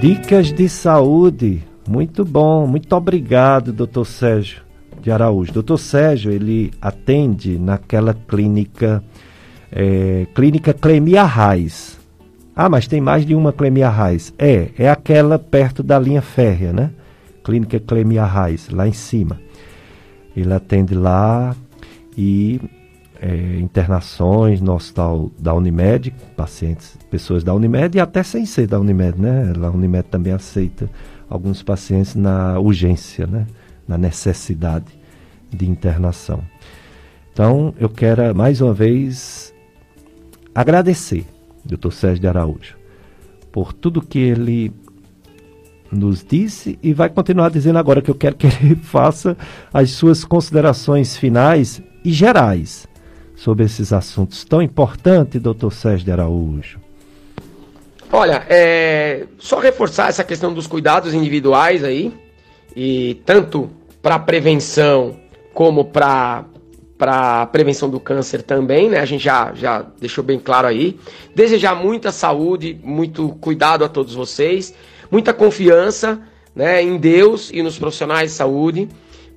Dicas de saúde. Muito bom, muito obrigado, doutor Sérgio de Araújo. Doutor Sérgio, ele atende naquela clínica, é, clínica Clemia Raiz. Ah, mas tem mais de uma Clemia Raiz. É, é aquela perto da linha férrea, né? Clínica Clemia Reis, lá em cima. Ele atende lá e é, internações no hospital da Unimed, pacientes, pessoas da Unimed e até sem ser da Unimed, né? A Unimed também aceita alguns pacientes na urgência, né? Na necessidade de internação. Então, eu quero mais uma vez agradecer, Dr. Sérgio de Araújo, por tudo que ele nos disse e vai continuar dizendo agora que eu quero que ele faça as suas considerações finais e gerais sobre esses assuntos tão importantes, doutor Sérgio de Araújo. Olha, é, só reforçar essa questão dos cuidados individuais aí, e tanto para prevenção como para para prevenção do câncer também, né? A gente já, já deixou bem claro aí. Desejar muita saúde, muito cuidado a todos vocês, muita confiança né, em Deus e nos profissionais de saúde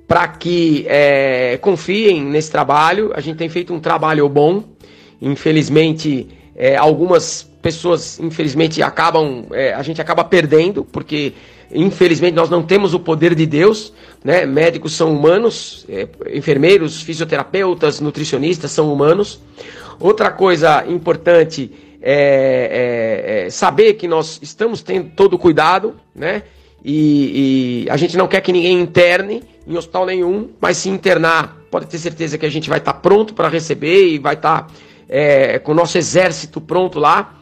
para que é, confiem nesse trabalho. A gente tem feito um trabalho bom. Infelizmente, é, algumas pessoas, infelizmente, acabam, é, a gente acaba perdendo, porque infelizmente nós não temos o poder de Deus. Né? Médicos são humanos, é, enfermeiros, fisioterapeutas, nutricionistas são humanos. Outra coisa importante é, é, é saber que nós estamos tendo todo o cuidado, né? E, e, a gente não quer que ninguém interne em hospital nenhum, mas se internar, pode ter certeza que a gente vai estar tá pronto para receber e vai estar tá, é, com o nosso exército pronto lá.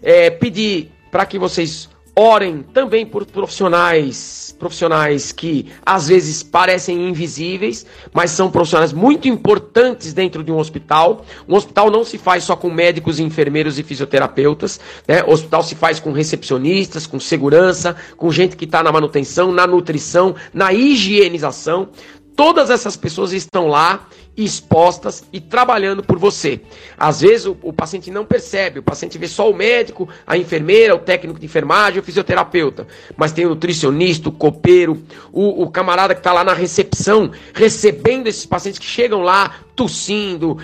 É, pedir para que vocês Orem também por profissionais, profissionais que às vezes parecem invisíveis, mas são profissionais muito importantes dentro de um hospital. Um hospital não se faz só com médicos, enfermeiros e fisioterapeutas, né? O hospital se faz com recepcionistas, com segurança, com gente que está na manutenção, na nutrição, na higienização. Todas essas pessoas estão lá expostas e trabalhando por você. Às vezes o, o, paciente não percebe, o paciente vê só o médico, a enfermeira, o técnico de enfermagem, o fisioterapeuta, mas tem o nutricionista, o copeiro, o, o camarada que está lá na recepção, recebendo esses pacientes que chegam lá tossindo,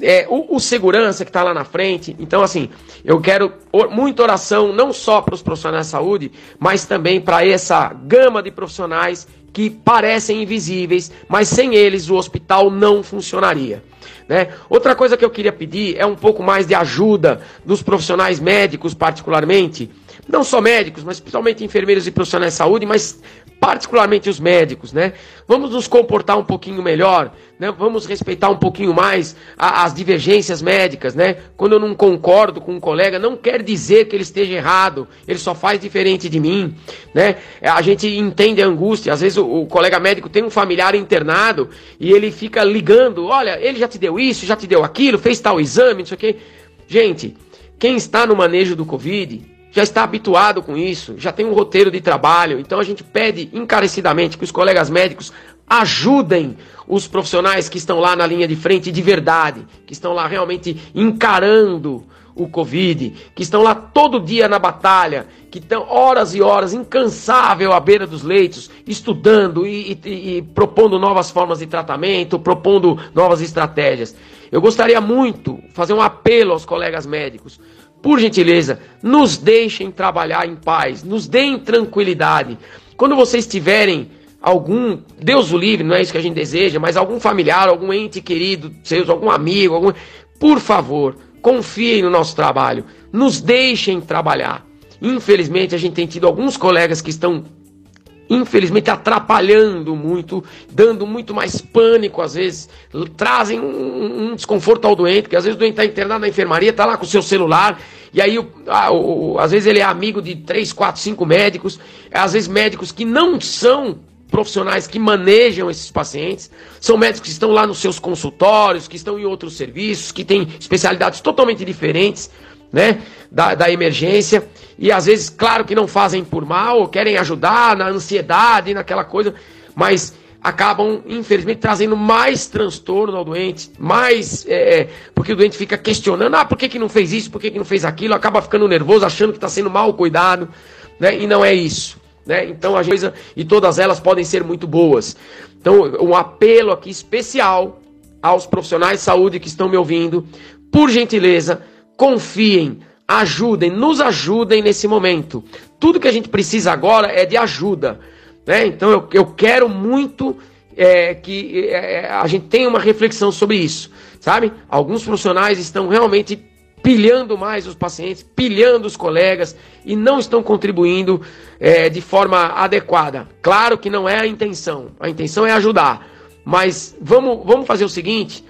é, o, o, segurança que está lá na frente. Então, assim, eu quero muita oração, não só para os profissionais de saúde, mas também para essa gama de profissionais que parecem invisíveis, mas sem eles o hospital não funcionaria. Né? Outra coisa que eu queria pedir é um pouco mais de ajuda dos profissionais médicos, particularmente, não só médicos, mas principalmente enfermeiros e profissionais de saúde, mas particularmente os médicos, né? Vamos nos comportar um pouquinho melhor, né? Vamos respeitar um pouquinho mais a, as divergências médicas, né? Quando eu não concordo com um colega, não quer dizer que ele esteja errado, ele só faz diferente de mim, né? É, a gente entende a angústia, às vezes o, o colega médico tem um familiar internado e ele fica ligando, olha, ele já te deu isso, já te deu aquilo, fez tal exame, não sei o quê. Gente, quem está no manejo do Covid já está habituado com isso, já tem um roteiro de trabalho. Então a gente pede encarecidamente que os colegas médicos ajudem os profissionais que estão lá na linha de frente de verdade, que estão lá realmente encarando o Covid, que estão lá todo dia na batalha, que estão horas e horas, incansável à beira dos leitos, estudando e, e, e propondo novas formas de tratamento, propondo novas estratégias. Eu gostaria muito fazer um apelo aos colegas médicos por gentileza, nos deixem trabalhar em paz, nos deem tranquilidade. Quando vocês tiverem algum, Deus o livre, não é isso que a gente deseja, mas algum familiar, algum ente querido, seus, algum amigo, algum, por favor, confiem no nosso trabalho, nos deixem trabalhar. Infelizmente, a gente tem tido alguns colegas que estão infelizmente atrapalhando muito, dando muito mais pânico às vezes, trazem um, um desconforto ao doente, porque às vezes o doente está internado na enfermaria, está lá com o seu celular, e aí o, a, o, às vezes ele é amigo de três, quatro, cinco médicos, às vezes médicos que não são profissionais que manejam esses pacientes, são médicos que estão lá nos seus consultórios, que estão em outros serviços, que têm especialidades totalmente diferentes, né, da, da emergência, e às vezes, claro que não fazem por mal, querem ajudar na ansiedade, naquela coisa, mas acabam, infelizmente, trazendo mais transtorno ao doente, mais. É, é, porque o doente fica questionando: ah, por que, que não fez isso, por que, que não fez aquilo, acaba ficando nervoso, achando que está sendo mal cuidado, né? E não é isso. Né? Então a coisa, e todas elas podem ser muito boas. Então, um apelo aqui especial aos profissionais de saúde que estão me ouvindo, por gentileza, confiem, ajudem, nos ajudem nesse momento. Tudo que a gente precisa agora é de ajuda. Né? Então eu, eu quero muito é, que é, a gente tenha uma reflexão sobre isso, sabe? Alguns profissionais estão realmente pilhando mais os pacientes, pilhando os colegas e não estão contribuindo é, de forma adequada. Claro que não é a intenção, a intenção é ajudar, mas vamos, vamos fazer o seguinte: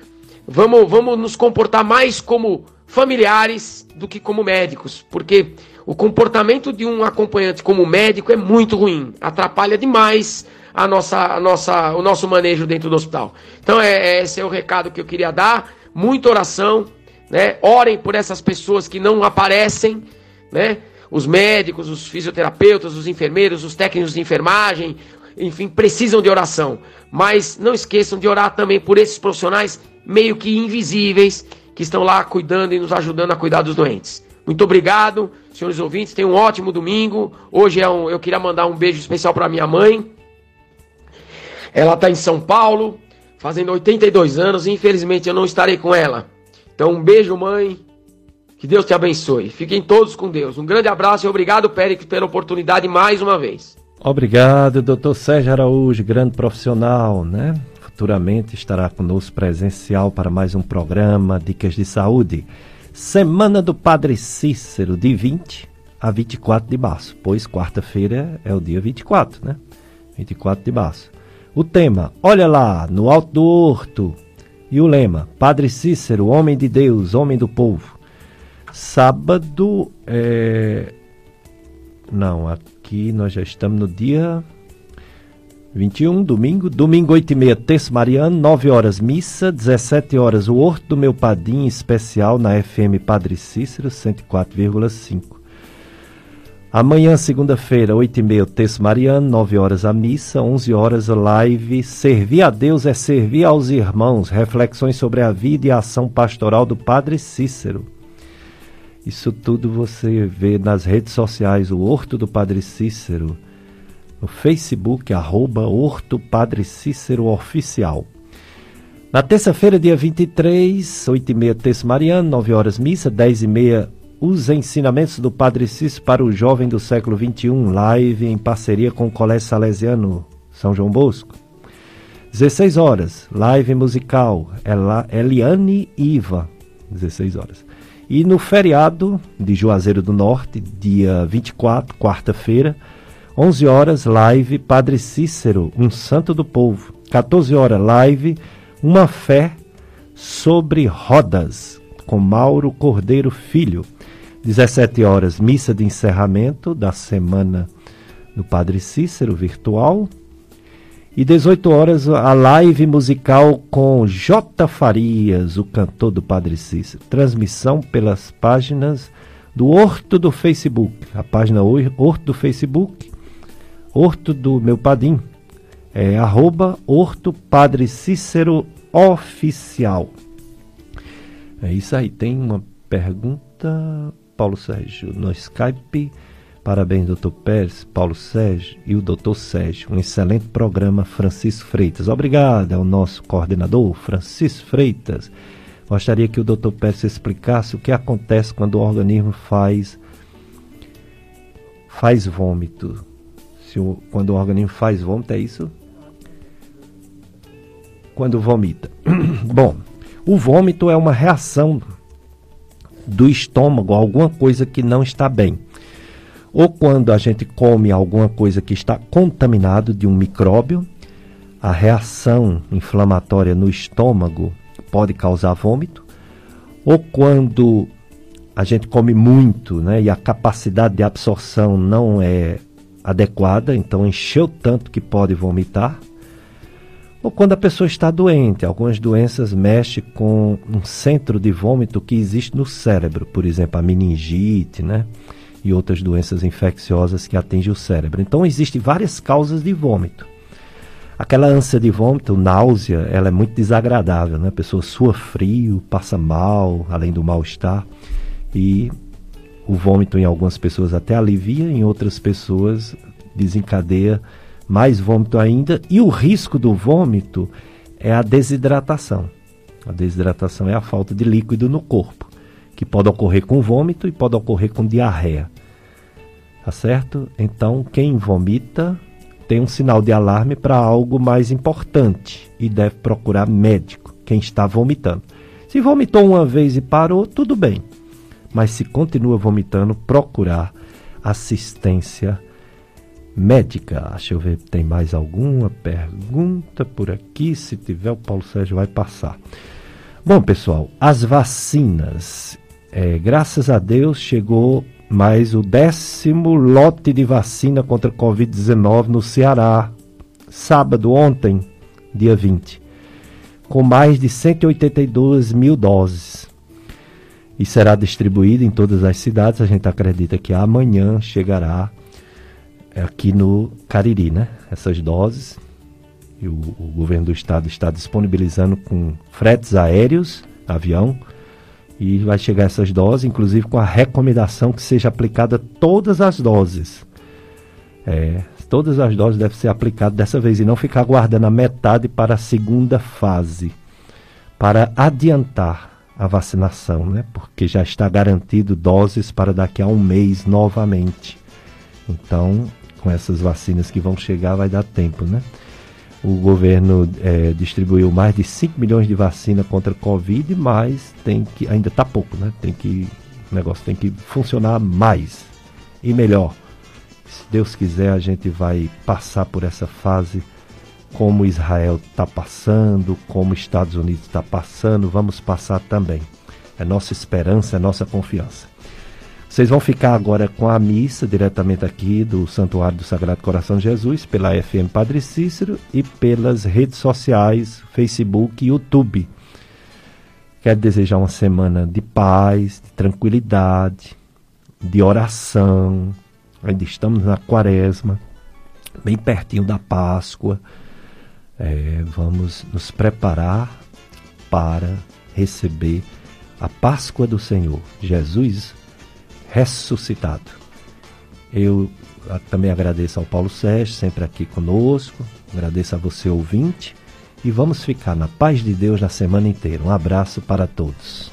vamos, vamos nos comportar mais como familiares do que como médicos, porque o comportamento de um acompanhante como médico é muito ruim, atrapalha demais a nossa, a nossa, o nosso manejo dentro do hospital. Então, é, é esse é o recado que eu queria dar. Muita oração, né? Orem por essas pessoas que não aparecem, né? Os médicos, os fisioterapeutas, os enfermeiros, os técnicos de enfermagem, enfim, precisam de oração. Mas não esqueçam de orar também por esses profissionais meio que invisíveis que estão lá cuidando e nos ajudando a cuidar dos doentes. Muito obrigado, senhores ouvintes. Tenham um ótimo domingo. Hoje é um, eu queria mandar um beijo especial para minha mãe. Ela está em São Paulo, fazendo 82 anos, infelizmente eu não estarei com ela. Então, um beijo, mãe. Que Deus te abençoe. Fiquem todos com Deus. Um grande abraço e obrigado, Pérez, pela oportunidade mais uma vez. Obrigado, doutor Sérgio Araújo, grande profissional, né? Futuramente estará conosco presencial para mais um programa Dicas de Saúde. Semana do Padre Cícero, de 20 a 24 de março, pois quarta-feira é o dia 24, né? 24 de março. O tema, olha lá, no alto do horto, e o lema: Padre Cícero, homem de Deus, homem do povo. Sábado é. Não, aqui nós já estamos no dia 21, domingo. Domingo, 8 e meia, terço mariano, 9 horas missa, 17 horas o Horto do Meu Padim especial na FM Padre Cícero, 104,5. Amanhã, segunda-feira, 8 e meia, texto mariano, 9 horas a missa, 11 horas live. Servir a Deus é servir aos irmãos. Reflexões sobre a vida e a ação pastoral do Padre Cícero. Isso tudo você vê nas redes sociais, o Horto do Padre Cícero, no Facebook, arroba Horto Padre Cícero Oficial. Na terça-feira, dia 23, 8 e meia, texto mariano, 9 horas missa, 10 e meia, os ensinamentos do Padre Cícero para o jovem do século XXI, live em parceria com o Colégio Salesiano São João Bosco. 16 horas, live musical, Eliane Iva, 16 horas. E no feriado de Juazeiro do Norte, dia 24, quarta-feira, 11 horas, live Padre Cícero, um santo do povo. 14 horas, live Uma Fé sobre Rodas, com Mauro Cordeiro Filho. 17 horas, missa de encerramento da semana do Padre Cícero virtual. E 18 horas, a live musical com J. Farias, o cantor do Padre Cícero. Transmissão pelas páginas do Horto do Facebook. A página Horto do Facebook, Horto do meu padim. É arroba Horto Padre Cícero Oficial. É isso aí. Tem uma pergunta. Paulo Sérgio no Skype. Parabéns, doutor Pérez, Paulo Sérgio e o doutor Sérgio. Um excelente programa, Francisco Freitas. Obrigado ao nosso coordenador, Francisco Freitas. Gostaria que o doutor Pérez explicasse o que acontece quando o organismo faz faz vômito. Se o, quando o organismo faz vômito, é isso? Quando vomita. Bom, o vômito é uma reação do estômago alguma coisa que não está bem. Ou quando a gente come alguma coisa que está contaminado de um micróbio, a reação inflamatória no estômago pode causar vômito. Ou quando a gente come muito né, e a capacidade de absorção não é adequada, então encheu tanto que pode vomitar ou quando a pessoa está doente. Algumas doenças mexem com um centro de vômito que existe no cérebro, por exemplo, a meningite, né? E outras doenças infecciosas que atingem o cérebro. Então, existem várias causas de vômito. Aquela ânsia de vômito, náusea, ela é muito desagradável, né? A pessoa sua frio, passa mal, além do mal-estar. E o vômito em algumas pessoas até alivia, em outras pessoas desencadeia mais vômito ainda, e o risco do vômito é a desidratação. A desidratação é a falta de líquido no corpo, que pode ocorrer com vômito e pode ocorrer com diarreia. Tá certo? Então, quem vomita tem um sinal de alarme para algo mais importante e deve procurar médico, quem está vomitando. Se vomitou uma vez e parou, tudo bem. Mas se continua vomitando, procurar assistência médica. Deixa eu ver, tem mais alguma pergunta por aqui? Se tiver, o Paulo Sérgio vai passar. Bom, pessoal, as vacinas. É, graças a Deus chegou mais o décimo lote de vacina contra Covid-19 no Ceará, sábado, ontem, dia 20, com mais de 182 mil doses. E será distribuído em todas as cidades. A gente acredita que amanhã chegará aqui no Cariri, né? Essas doses. E o, o governo do estado está disponibilizando com fretes aéreos, avião, e vai chegar essas doses, inclusive com a recomendação que seja aplicada todas as doses. É, todas as doses devem ser aplicadas dessa vez e não ficar guardando a metade para a segunda fase, para adiantar a vacinação, né? Porque já está garantido doses para daqui a um mês novamente. Então, com essas vacinas que vão chegar, vai dar tempo, né? O governo é, distribuiu mais de 5 milhões de vacina contra a Covid, mas tem que ainda está pouco, né? Tem que o negócio tem que funcionar mais e melhor. Se Deus quiser, a gente vai passar por essa fase como Israel está passando, como Estados Unidos está passando, vamos passar também. É nossa esperança, é nossa confiança. Vocês vão ficar agora com a missa diretamente aqui do Santuário do Sagrado Coração de Jesus, pela FM Padre Cícero e pelas redes sociais, Facebook e YouTube. Quero desejar uma semana de paz, de tranquilidade, de oração. Ainda estamos na quaresma, bem pertinho da Páscoa. É, vamos nos preparar para receber a Páscoa do Senhor. Jesus ressuscitado. Eu também agradeço ao Paulo Sérgio, sempre aqui conosco, agradeço a você, ouvinte, e vamos ficar na paz de Deus na semana inteira. Um abraço para todos.